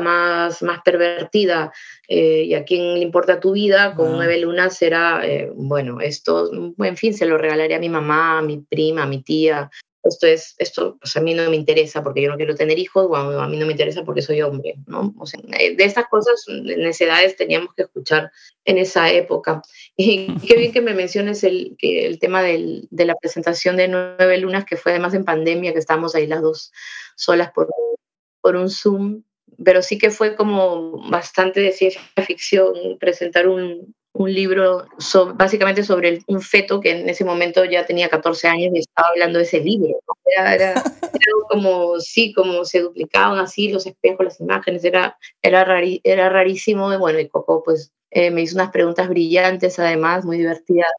B: más, más pervertida y a quién le importa tu vida, con nueve lunas será, bueno, esto, en fin, se lo regalaré a mi mamá, a mi prima, a mi tía, esto es, esto pues a mí no me interesa porque yo no quiero tener hijos, o a mí no me interesa porque soy hombre, ¿no? O sea, eh, de estas cosas, necesidades teníamos que escuchar en esa época. Y qué bien que me menciones el, el tema del, de la presentación de Nueve Lunas, que fue además en pandemia, que estábamos ahí las dos solas por, por un Zoom, pero sí que fue como bastante de ciencia ficción presentar un, un libro básicamente sobre un feto que en ese momento ya tenía 14 años y estaba hablando de ese libro. Era, como, sí, como se duplicaban así los espejos, las imágenes, era, era, era rarísimo. Y bueno, y Coco pues eh, me hizo unas preguntas brillantes además, muy divertidas.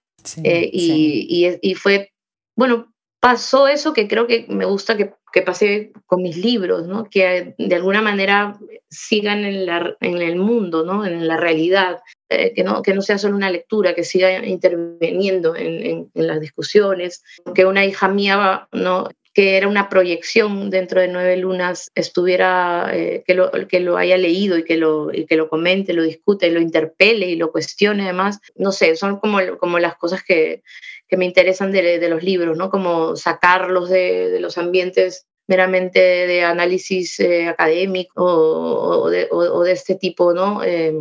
B: Eh, y, y, y, fue, bueno, pasó eso que creo que me gusta que, pase con mis libros, ¿no? que de alguna manera sigan en el mundo, ¿no? en la realidad, eh, que, no, que no sea solo una lectura, que siga interviniendo en, en, las discusiones, que una hija mía, ¿no? Que era una proyección dentro de Nueve Lunas, estuviera, eh, que, lo, que lo haya leído y que lo, y que lo comente, lo discute, lo interpele y lo cuestione además, no sé, son como, como las cosas que, que me interesan de, de, los libros, ¿no? Como sacarlos de, de los ambientes meramente de análisis eh, académico o, o, de, o, de, este tipo, ¿no? Eh,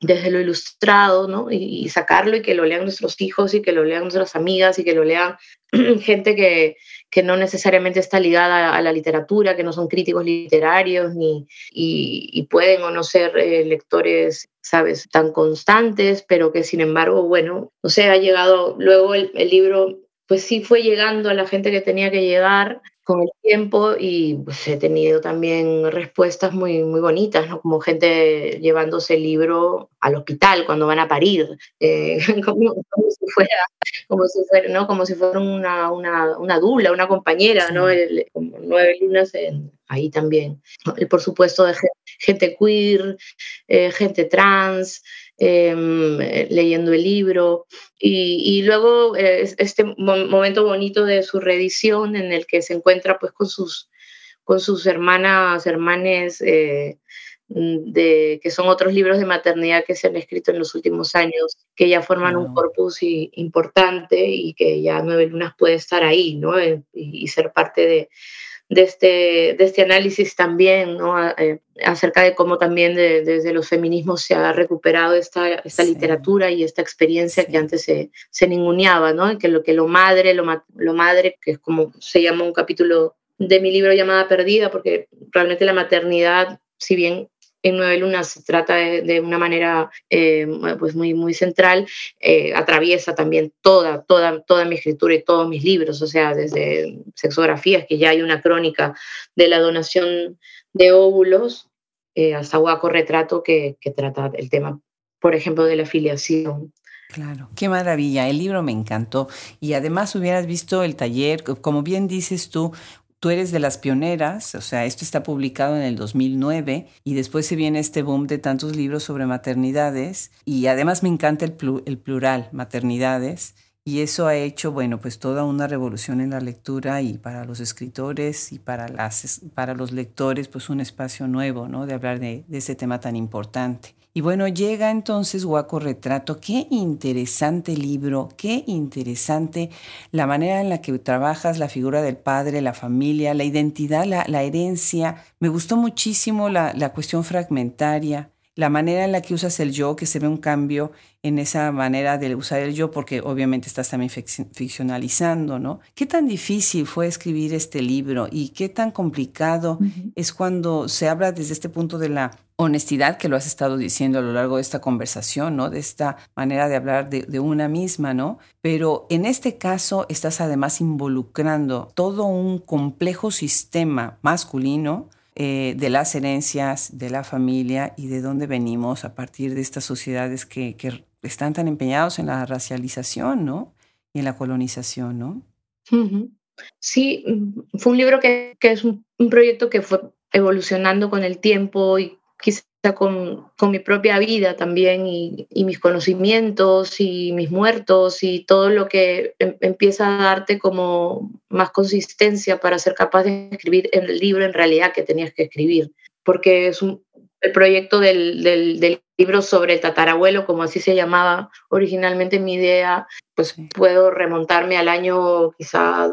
B: desde lo ilustrado, ¿no? Y, sacarlo y que lo lean nuestros hijos y que lo lean nuestras amigas y que lo lean gente que, que no necesariamente está ligada a la literatura, que no son críticos literarios ni, y, pueden o no ser eh, lectores, sabes, tan constantes, pero que sin embargo, bueno, no sé, ha llegado, luego el libro pues sí fue llegando a la gente que tenía que llegar con el tiempo y pues he tenido también respuestas muy, muy bonitas, ¿no? Como gente llevándose el libro al hospital cuando van a parir, eh, como, como, si fuera, como si fuera, ¿no? Como si fuera una, una, una dula, una compañera, ¿no? El, como nueve lunas en, ahí también. Y por supuesto de gente queer, eh, gente trans, eh, leyendo el libro. Y, y luego eh, este momento bonito de su reedición en el que se encuentra pues con sus, con sus hermanas, hermanes, eh, de, que son otros libros de maternidad que se han escrito en los últimos años, que ya forman un corpus y, importante y que ya Nueve Lunas puede estar ahí, ¿no? y, y ser parte de, de este, de este análisis también, ¿no? Eh, acerca de cómo también de, desde los feminismos se ha recuperado esta, esta sí. literatura y esta experiencia sí. que antes se, se ninguneaba, ¿no? que lo, que lo madre, lo, lo madre, que es como se llama un capítulo de mi libro Llamada Perdida, porque realmente la maternidad, si bien en Nueve Lunas se trata de, una manera eh, pues muy, muy central, eh, atraviesa también toda, toda, toda mi escritura y todos mis libros, o sea, desde sexografías, que ya hay una crónica de la donación de óvulos, eh, hasta Guaco Retrato, que, que trata el tema, por ejemplo, de la afiliación.
A: Claro, qué maravilla. El libro me encantó y además hubieras visto el taller, como bien dices tú, tú eres de las pioneras, o sea, esto está publicado en el 2009 y después se viene este boom de tantos libros sobre maternidades y además me encanta el, el plural, maternidades. Y eso ha hecho, bueno, pues toda una revolución en la lectura y para los escritores y para, las, para los lectores, pues un espacio nuevo, ¿no? De hablar de, de ese tema tan importante. Y bueno, llega entonces Guaco Retrato. Qué interesante libro, qué interesante la manera en la que trabajas la figura del padre, la familia, la identidad, la, herencia. Me gustó muchísimo la, cuestión fragmentaria la manera en la que usas el yo, que se ve un cambio en esa manera de usar el yo, porque obviamente estás también ficcionalizando, ¿no? ¿Qué tan difícil fue escribir este libro y qué tan complicado es cuando se habla desde este punto de la honestidad que lo has estado diciendo a lo largo de esta conversación, ¿no? De esta manera de hablar de, de, una misma, ¿no? Pero en este caso estás además involucrando todo un complejo sistema masculino eh, de las herencias, de la familia y de dónde venimos a partir de estas sociedades que, están tan empeñados en la racialización, ¿no? Y en la colonización, ¿no?
B: Sí, mm, fue un libro que, es un, proyecto que fue evolucionando con el tiempo y quizá con, con mi propia vida también y, mis conocimientos y mis muertos y todo lo que em, empieza a darte como más consistencia para ser capaz de escribir en el libro en realidad que tenías que escribir. Porque es un, el proyecto del, del, libro sobre el tatarabuelo, como así se llamaba originalmente mi idea, pues puedo remontarme al año quizá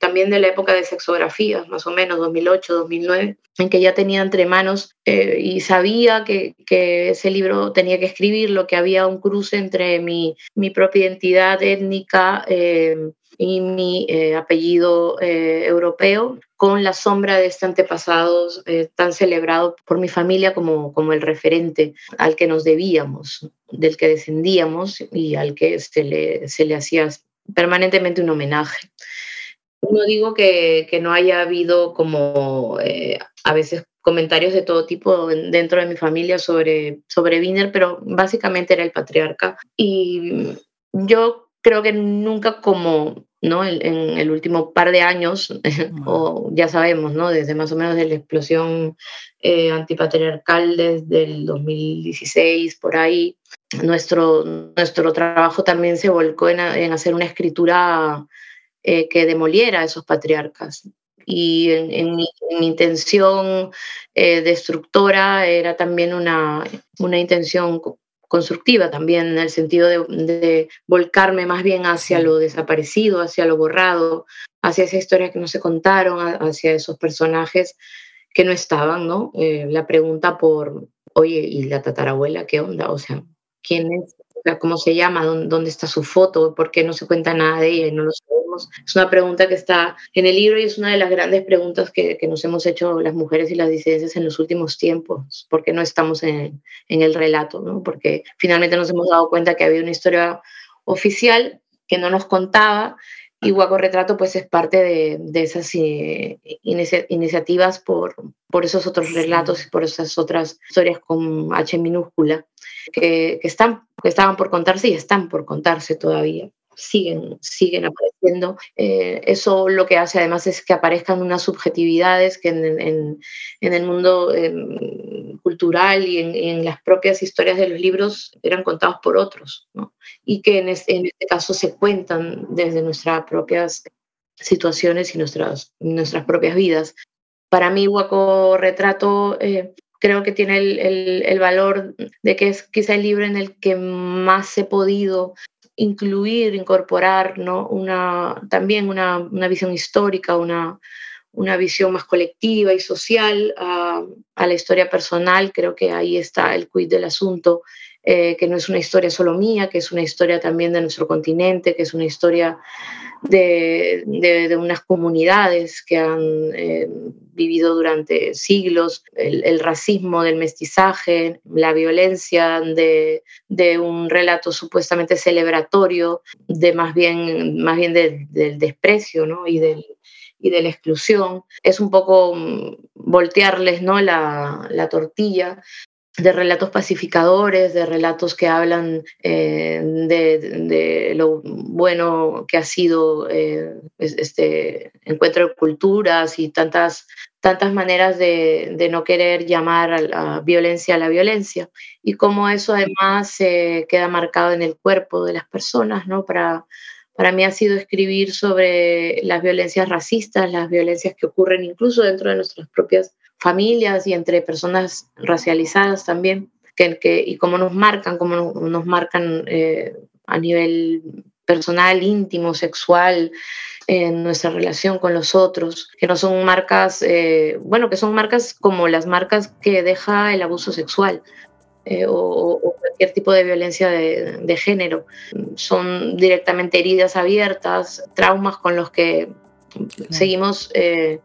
B: también de la época de sexografías, más o menos 2008, 2009, en que ya tenía entre manos eh, y sabía que, que, ese libro tenía que escribirlo, que había un cruce entre mi, mi propia identidad étnica. Eh, y mi eh, apellido eh, europeo, con la sombra de este antepasado eh, tan celebrado por mi familia como, como el referente al que nos debíamos, del que descendíamos y al que se le, se le hacía permanentemente un homenaje. No digo que, que no haya habido como a veces comentarios de todo tipo dentro de mi familia sobre, sobre Wiener, pero básicamente era el patriarca. Y yo creo que nunca como ¿no? En, el último par de años, o ya sabemos, ¿no? desde más o menos de la explosión eh, antipatriarcal desde el 2016, por ahí, nuestro, nuestro trabajo también se volcó en, hacer una escritura eh, que demoliera a esos patriarcas. Y en, mi, intención eh, destructora era también una, una intención constructiva también, en el sentido de, volcarme más bien hacia lo desaparecido, hacia lo borrado, hacia esa historia que no se contaron, hacia esos personajes que no estaban, ¿no? Eh, la pregunta por, oye, ¿y la tatarabuela qué onda? O sea, ¿quién es? ¿Cómo se llama? ¿Dónde está su foto? ¿Por qué no se cuenta nada de ella y no lo sabemos? Es una pregunta que está en el libro y es una de las grandes preguntas que, que nos hemos hecho las mujeres y las disidencias en los últimos tiempos. ¿Por qué no estamos en, en el relato? ¿no? Porque finalmente nos hemos dado cuenta que había una historia oficial que no nos contaba y Guaco Retrato pues es parte de, de esas eh, iniciativas por, por esos otros relatos y por esas otras historias con H minúscula que, que, están, que estaban por contarse y están por contarse todavía. Siguen, siguen apareciendo. Eh, eso lo que hace además es que aparezcan unas subjetividades que en, en, en el mundo em, cultural y en, las propias historias de los libros eran contados por otros, ¿no? y que en este, en este caso se cuentan desde nuestras propias situaciones y nuestras, nuestras propias vidas. Para mí, Huaco Retrato eh, creo que tiene el, el, valor de que es quizá el libro en el que más he podido incluir, incorporar ¿no? una, también una, una visión histórica, una, una visión más colectiva y social a, la historia personal. Creo que ahí está el quid del asunto, eh, que no es una historia solo mía, que es una historia también de nuestro continente, que es una historia de, unas comunidades que han eh, vivido durante siglos, el, racismo del mestizaje, la violencia de, un relato supuestamente celebratorio, de más bien, más bien del, desprecio ¿no? y del y de la exclusión. Es un poco mm, voltearles ¿no? la, la tortilla de relatos pacificadores, de relatos que hablan eh, de, lo bueno que ha sido eh, este encuentro de culturas y tantas, tantas maneras de, no querer llamar a la violencia a la violencia. Y cómo eso además se queda marcado en el cuerpo de las personas, ¿no? Para, para mí ha sido escribir sobre las violencias racistas, las violencias que ocurren incluso dentro de nuestras propias familias y entre personas racializadas también, que, que, y cómo nos marcan, cómo nos, marcan eh, a nivel personal, íntimo, sexual, en nuestra relación con los otros, que no son marcas, eh, bueno, que son marcas como las marcas que deja el abuso sexual. Eh, o, cualquier tipo de violencia de, de, género. Son directamente heridas abiertas, traumas con los que seguimos eh,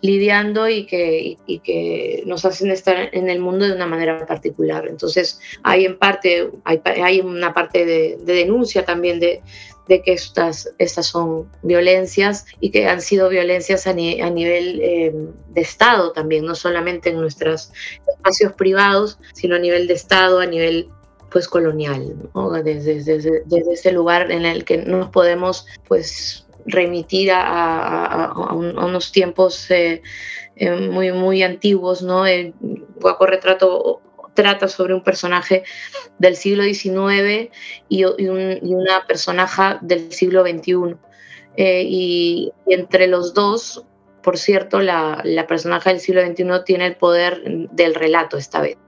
B: lidiando y que, que nos hacen estar en el mundo de una manera particular. Entonces, hay en parte, hay, hay una parte de, denuncia también de, de, que estas, estas son violencias y que han sido violencias a, nivel eh, de Estado también, no solamente en nuestros espacios privados, sino a nivel de Estado, a nivel pues colonial, desde, desde, desde, ese lugar en el que nos podemos pues remitir a, unos tiempos eh, eh, muy, muy antiguos, ¿no? El Guaco Retrato trata sobre un personaje del siglo XIX y, una personaje del siglo XXI. Eh, y, entre los dos, por cierto, la, la, personaje del siglo XXI tiene el poder del relato esta vez.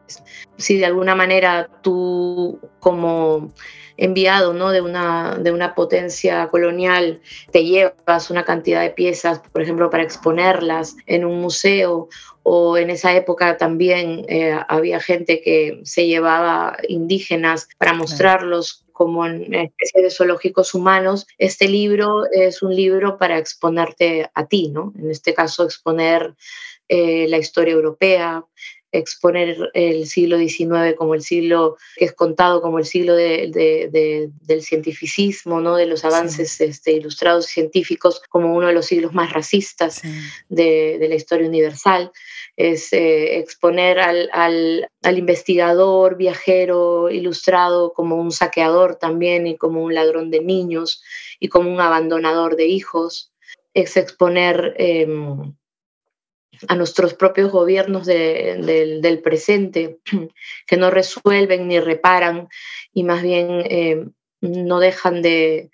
B: Si de alguna manera tú como enviado ¿no? de, una, de una potencia colonial, te llevas una cantidad de piezas, por ejemplo, para exponerlas en un museo, o en esa época también eh, había gente que se llevaba indígenas para mostrarlos como en especie de zoológicos humanos, este libro es un libro para exponerte a ti, ¿no? En este caso, exponer eh, la historia europea, exponer el siglo XIX como el siglo que es contado como el siglo del cientificismo, ¿no? de los avances este, ilustrados científicos como uno de los siglos más racistas de, la historia universal. Es eh, exponer al, al, investigador, viajero, ilustrado como un saqueador también y como un ladrón de niños y como un abandonador de hijos. Es exponer... Em, a nuestros propios gobiernos del presente, que no resuelven ni reparan y más bien eh, no dejan de,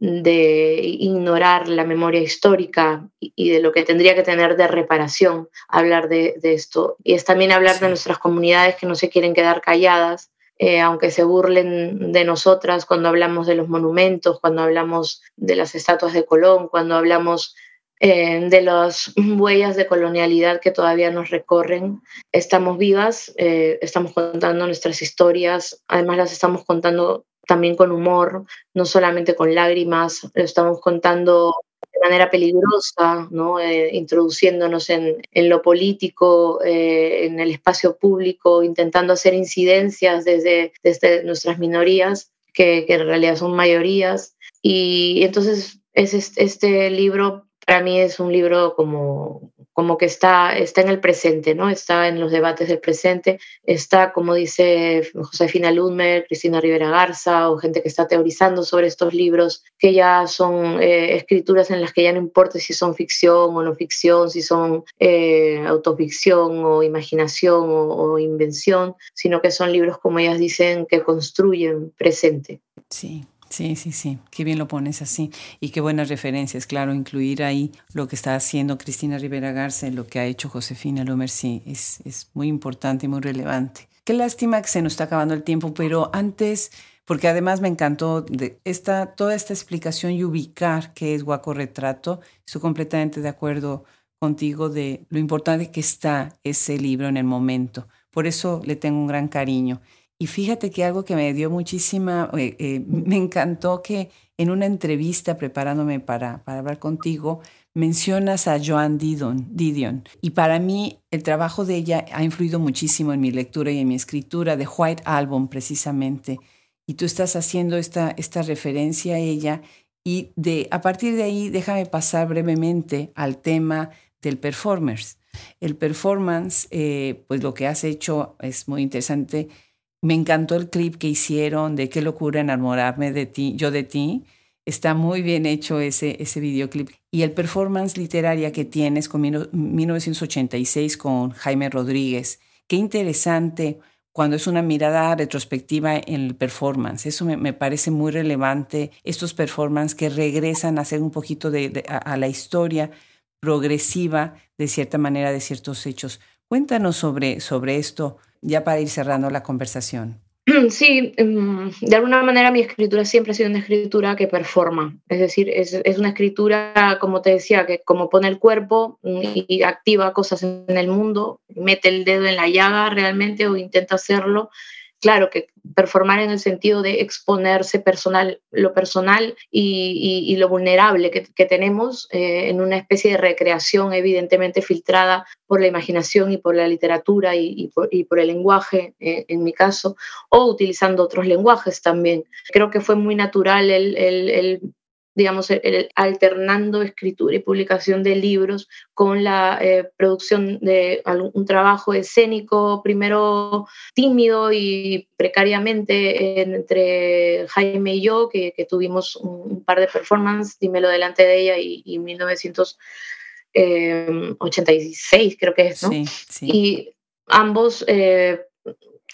B: ignorar la memoria histórica y, de lo que tendría que tener de reparación hablar de, esto. Y es también hablar de nuestras comunidades que no se quieren quedar calladas, eh, aunque se burlen de nosotras cuando hablamos de los monumentos, cuando hablamos de las estatuas de Colón, cuando hablamos eh, de las huellas de colonialidad que todavía nos recorren. Estamos vivas, eh, estamos contando nuestras historias, además las estamos contando también con humor, no solamente con lágrimas, lo estamos contando de manera peligrosa, ¿no? Eh, introduciéndonos en, en, lo político, en el espacio público, intentando hacer incidencias desde, desde nuestras minorías, que, que, en realidad son mayorías. Y entonces es este libro para mí es un libro como, como que está, está en el presente, ¿no? Está en los debates del presente, está, como dice Josefina Ludmer, Cristina Rivera Garza, o gente que está teorizando sobre estos libros, que ya son eh, escrituras en las que ya no importa si son ficción o no ficción, si son eh, autoficción o imaginación o invención, sino que son libros, como ellas dicen, que construyen presente.
A: Sí, Sí, sí, sí, qué bien lo pones así. Y qué buenas referencias, claro, incluir ahí lo que está haciendo Cristina Rivera Garza, lo que ha hecho Josefina Lomer, sí, es, es muy importante y muy relevante. Qué lástima que se nos está acabando el tiempo, pero antes, porque además me encantó de esta, toda esta explicación y ubicar qué es Guaco Retrato, estoy completamente de acuerdo contigo de lo importante que está ese libro en el momento. Por eso le tengo un gran cariño. Y fíjate que algo que me dio muchísima, eh, eh, me encantó que en una entrevista preparándome para, para hablar contigo, mencionas a Joan Didion. Y para mí el trabajo de ella ha influido muchísimo en mi lectura y en mi escritura de White Album precisamente. Y tú estás haciendo esta, esta referencia a ella. Y de, a partir de ahí, déjame pasar brevemente al tema del performance. El performance, eh, pues lo que has hecho es muy interesante. Me encantó el clip que hicieron de qué locura enamorarme de ti, yo de ti. Está muy bien hecho ese, ese videoclip. Y el performance literaria que tienes con 1986 con Jaime Rodríguez. Qué interesante cuando es una mirada retrospectiva en el performance. Eso me, parece muy relevante, estos performances que regresan a hacer un poquito de, a la historia progresiva, de cierta manera, de ciertos hechos. Cuéntanos sobre, sobre esto, ya para ir cerrando la conversación.
B: Sí, em, de alguna manera mi escritura siempre ha sido una escritura que performa, es decir, es, es, una escritura, como te decía, que como pone el cuerpo y activa cosas en el mundo, mete el dedo en la llaga realmente o intenta hacerlo claro, que performar en el sentido de exponerse personal, lo personal y, lo vulnerable que, tenemos eh, en una especie de recreación evidentemente filtrada por la imaginación y por la literatura y, por, el lenguaje, eh, en mi caso, o utilizando otros lenguajes también. Creo que fue muy natural el digamos, el, alternando escritura y publicación de libros con la eh, producción de un trabajo escénico, primero tímido y precariamente entre Jaime y yo, que, tuvimos un, par de performances, dímelo delante de ella, y, y 1986 creo que es, ¿no? Sí, sí. Y ambos eh,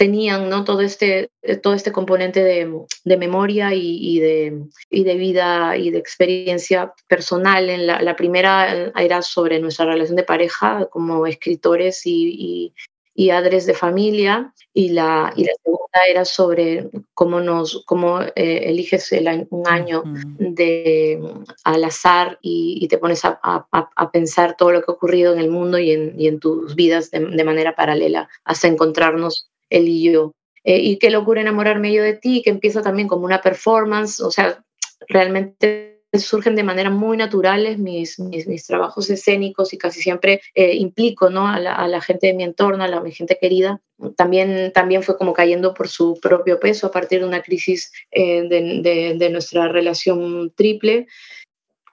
B: tenían ¿no? todo, este, eh, todo este componente de, de memoria y, de, y, de, vida y de experiencia personal. En la, la, primera era sobre nuestra relación de pareja como escritores y, y adres de familia y la, y la segunda era sobre cómo, nos, cómo eh, eliges el, un año de, al azar y, te pones a, a, a, pensar todo lo que ha ocurrido en el mundo y en, y en tus vidas de, de manera paralela hasta encontrarnos él y yo. Eh, y qué locura enamorarme yo de ti, que empieza también como una performance, o sea, realmente surgen de manera muy naturales mis, mis, trabajos escénicos y casi siempre eh, implico ¿no? a, la, gente de mi entorno, a la mi gente querida. También, también fue como cayendo por su propio peso a partir de una crisis eh, de, de, nuestra relación triple,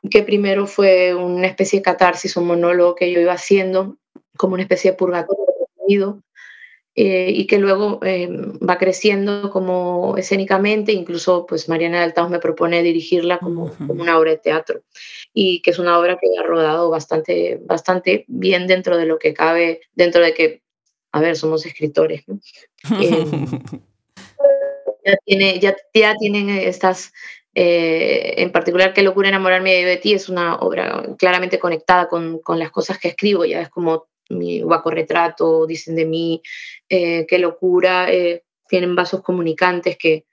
B: que primero fue una especie de catarsis, un monólogo que yo iba haciendo, como una especie de purgatorio eh, y que luego eh, va creciendo como escénicamente, incluso pues Mariana Altaos me propone dirigirla como, como, una obra de teatro y que es una obra que ha rodado bastante, bastante bien dentro de lo que cabe, dentro de que, a ver, somos escritores. Eh, ya, tiene, ya, ya tienen estas en particular, Qué locura enamorarme de ti es una obra claramente conectada con, con, las cosas que escribo, ya es como mi guaco retrato, dicen de mí, eh, qué locura, eh, tienen vasos comunicantes que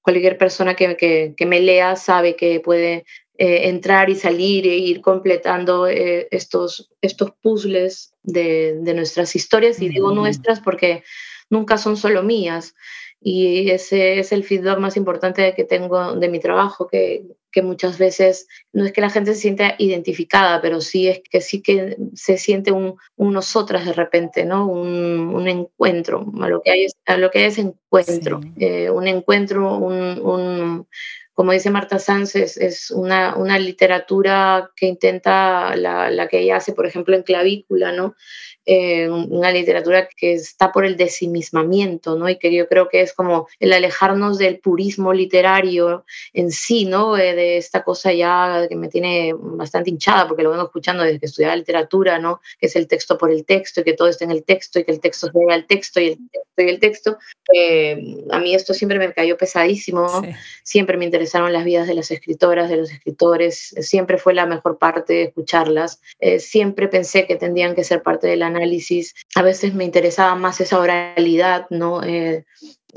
B: cualquier persona que, que, me lea sabe que puede eh, entrar y salir e ir completando estos, estos puzzles de, de, nuestras historias, y digo nuestras porque nunca son solo mías. Y ese es el feedback más importante que tengo de mi trabajo, que, que muchas veces no es que la gente se sienta identificada, pero sí es que sí que se siente un, nosotras de repente, ¿no? Un, encuentro, a lo que hay es, a lo que es encuentro, eh, un encuentro, un, como dice Marta Sánchez, es una, una literatura que intenta, la, la, que ella hace, por ejemplo, en Clavícula, ¿no? Eh, una literatura que está por el desimismamiento, ¿no? Y que yo creo que es como el alejarnos del purismo literario en sí, ¿no? Eh, de esta cosa ya que me tiene bastante hinchada, porque lo vengo escuchando desde que estudiaba literatura, ¿no? Que es el texto por el texto y que todo está en el texto y que el texto se al texto y el texto y el texto. Eh, a mí esto siempre me cayó pesadísimo, siempre me interesaron las vidas de las escritoras, de los escritores, siempre fue la mejor parte de escucharlas, siempre pensé que tendrían que ser parte de la análisis. A veces me interesaba más esa oralidad, ¿no? Eh,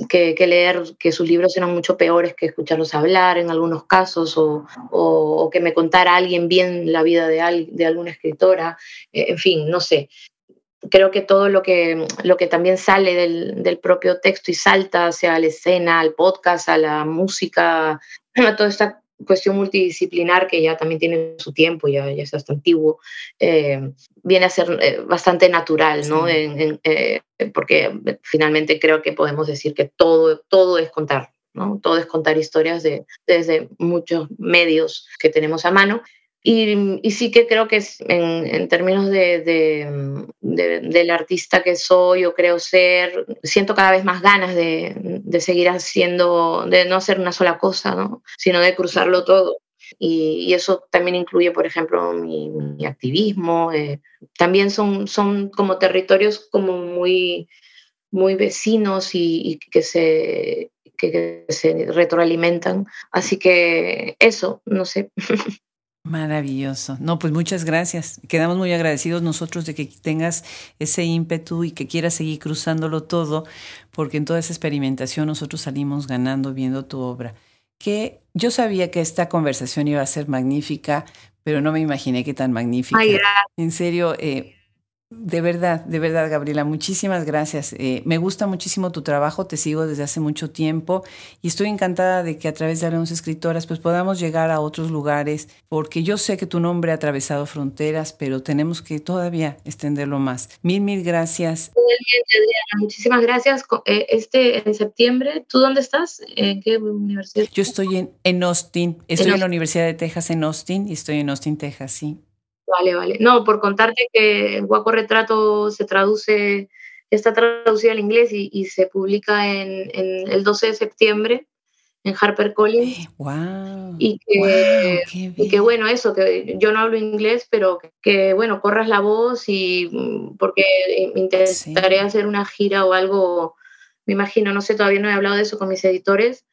B: que, leer que sus libros eran mucho peores que escucharlos hablar en algunos casos o, o, que me contara alguien bien la vida de, de alguna escritora. Eh, en fin, no sé. Creo que todo lo que, lo que también sale del, del propio texto y salta hacia la escena, al podcast, a la música, a toda esta cuestión multidisciplinar que ya también tiene su tiempo, ya, ya es hasta antiguo, eh, viene a ser eh, bastante natural, ¿no? Eh, porque finalmente creo que podemos decir que todo, todo es contar, ¿no? Todo es contar historias de, desde muchos medios que tenemos a mano. Y, y sí que creo que en, en términos de, de, del artista que soy o creo ser, siento cada vez más ganas de, de seguir haciendo, de no hacer una sola cosa, ¿no? sino de cruzarlo todo. Y, y, eso también incluye, por ejemplo, mi, mi activismo. Eh, también son, son como territorios como muy, muy vecinos y, y que, se, que, que se retroalimentan. Así que eso, no sé.
A: Maravilloso. No, pues muchas gracias. Quedamos muy agradecidos nosotros de que tengas ese ímpetu y que quieras seguir cruzándolo todo, porque en toda esa experimentación nosotros salimos ganando viendo tu obra. Que yo sabía que esta conversación iba a ser magnífica, pero no me imaginé que tan magnífica.
B: Ay,
A: en serio, eh, de verdad, de verdad, Gabriela, muchísimas gracias. Eh, me gusta muchísimo tu trabajo, te sigo desde hace mucho tiempo y estoy encantada de que a través de Hablemos Escritoras pues podamos llegar a otros lugares, porque yo sé que tu nombre ha atravesado fronteras, pero tenemos que todavía extenderlo más. Mil, mil gracias.
B: Muchísimas gracias. Eh, este en septiembre, ¿tú dónde estás? ¿En qué universidad?
A: Yo estoy en, en Austin, estoy en, en la Universidad de Texas en Austin y estoy en Austin, Texas, sí.
B: Vale, vale. No, por contarte que Guaco Retrato se traduce, está traducido al inglés y, y se publica en, en, el 12 de septiembre en HarperCollins.
A: Wow,
B: y, que, wow, y que bueno, eso, que yo no hablo inglés, pero que, que bueno, corras la voz y mm, porque intentaré sí. hacer una gira o algo, me imagino, no sé, todavía no he hablado de eso con mis editores,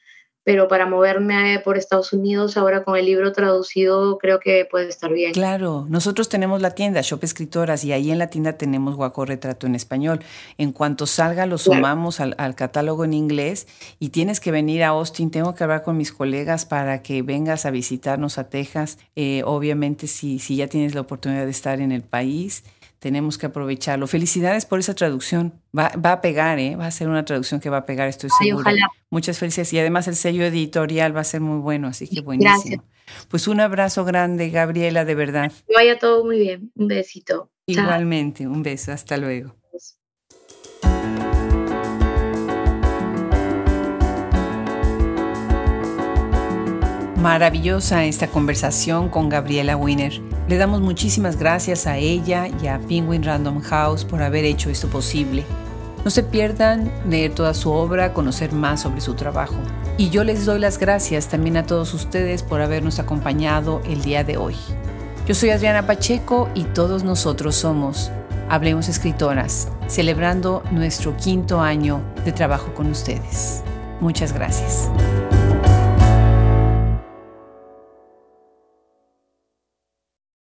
B: pero para moverme por Estados Unidos ahora con el libro traducido creo que puede estar bien.
A: Claro, nosotros tenemos la tienda Shop Escritoras y ahí en la tienda tenemos Guaco Retrato en español. En cuanto salga lo sumamos claro. al, al, catálogo en inglés y tienes que venir a Austin. Tengo que hablar con mis colegas para que vengas a visitarnos a Texas. Eh, obviamente si, si ya tienes la oportunidad de estar en el país tenemos que aprovecharlo. Felicidades por esa traducción. Va, va, a pegar, ¿eh? Va a ser una traducción que va a pegar, estoy segura.
B: Ay, ojalá.
A: Muchas felicidades. Y además el sello editorial va a ser muy bueno, así que buenísimo. Gracias. Pues un abrazo grande, Gabriela, de verdad.
B: Que vaya todo muy bien. Un besito.
A: Igualmente, un beso. Hasta luego. Maravillosa esta conversación con Gabriela Wiener. Le damos muchísimas gracias a ella y a Penguin Random House por haber hecho esto posible. No se pierdan leer toda su obra, conocer más sobre su trabajo. Y yo les doy las gracias también a todos ustedes por habernos acompañado el día de hoy. Yo soy Adriana Pacheco y todos nosotros somos Hablemos Escritoras, celebrando nuestro quinto año de trabajo con ustedes. Muchas gracias.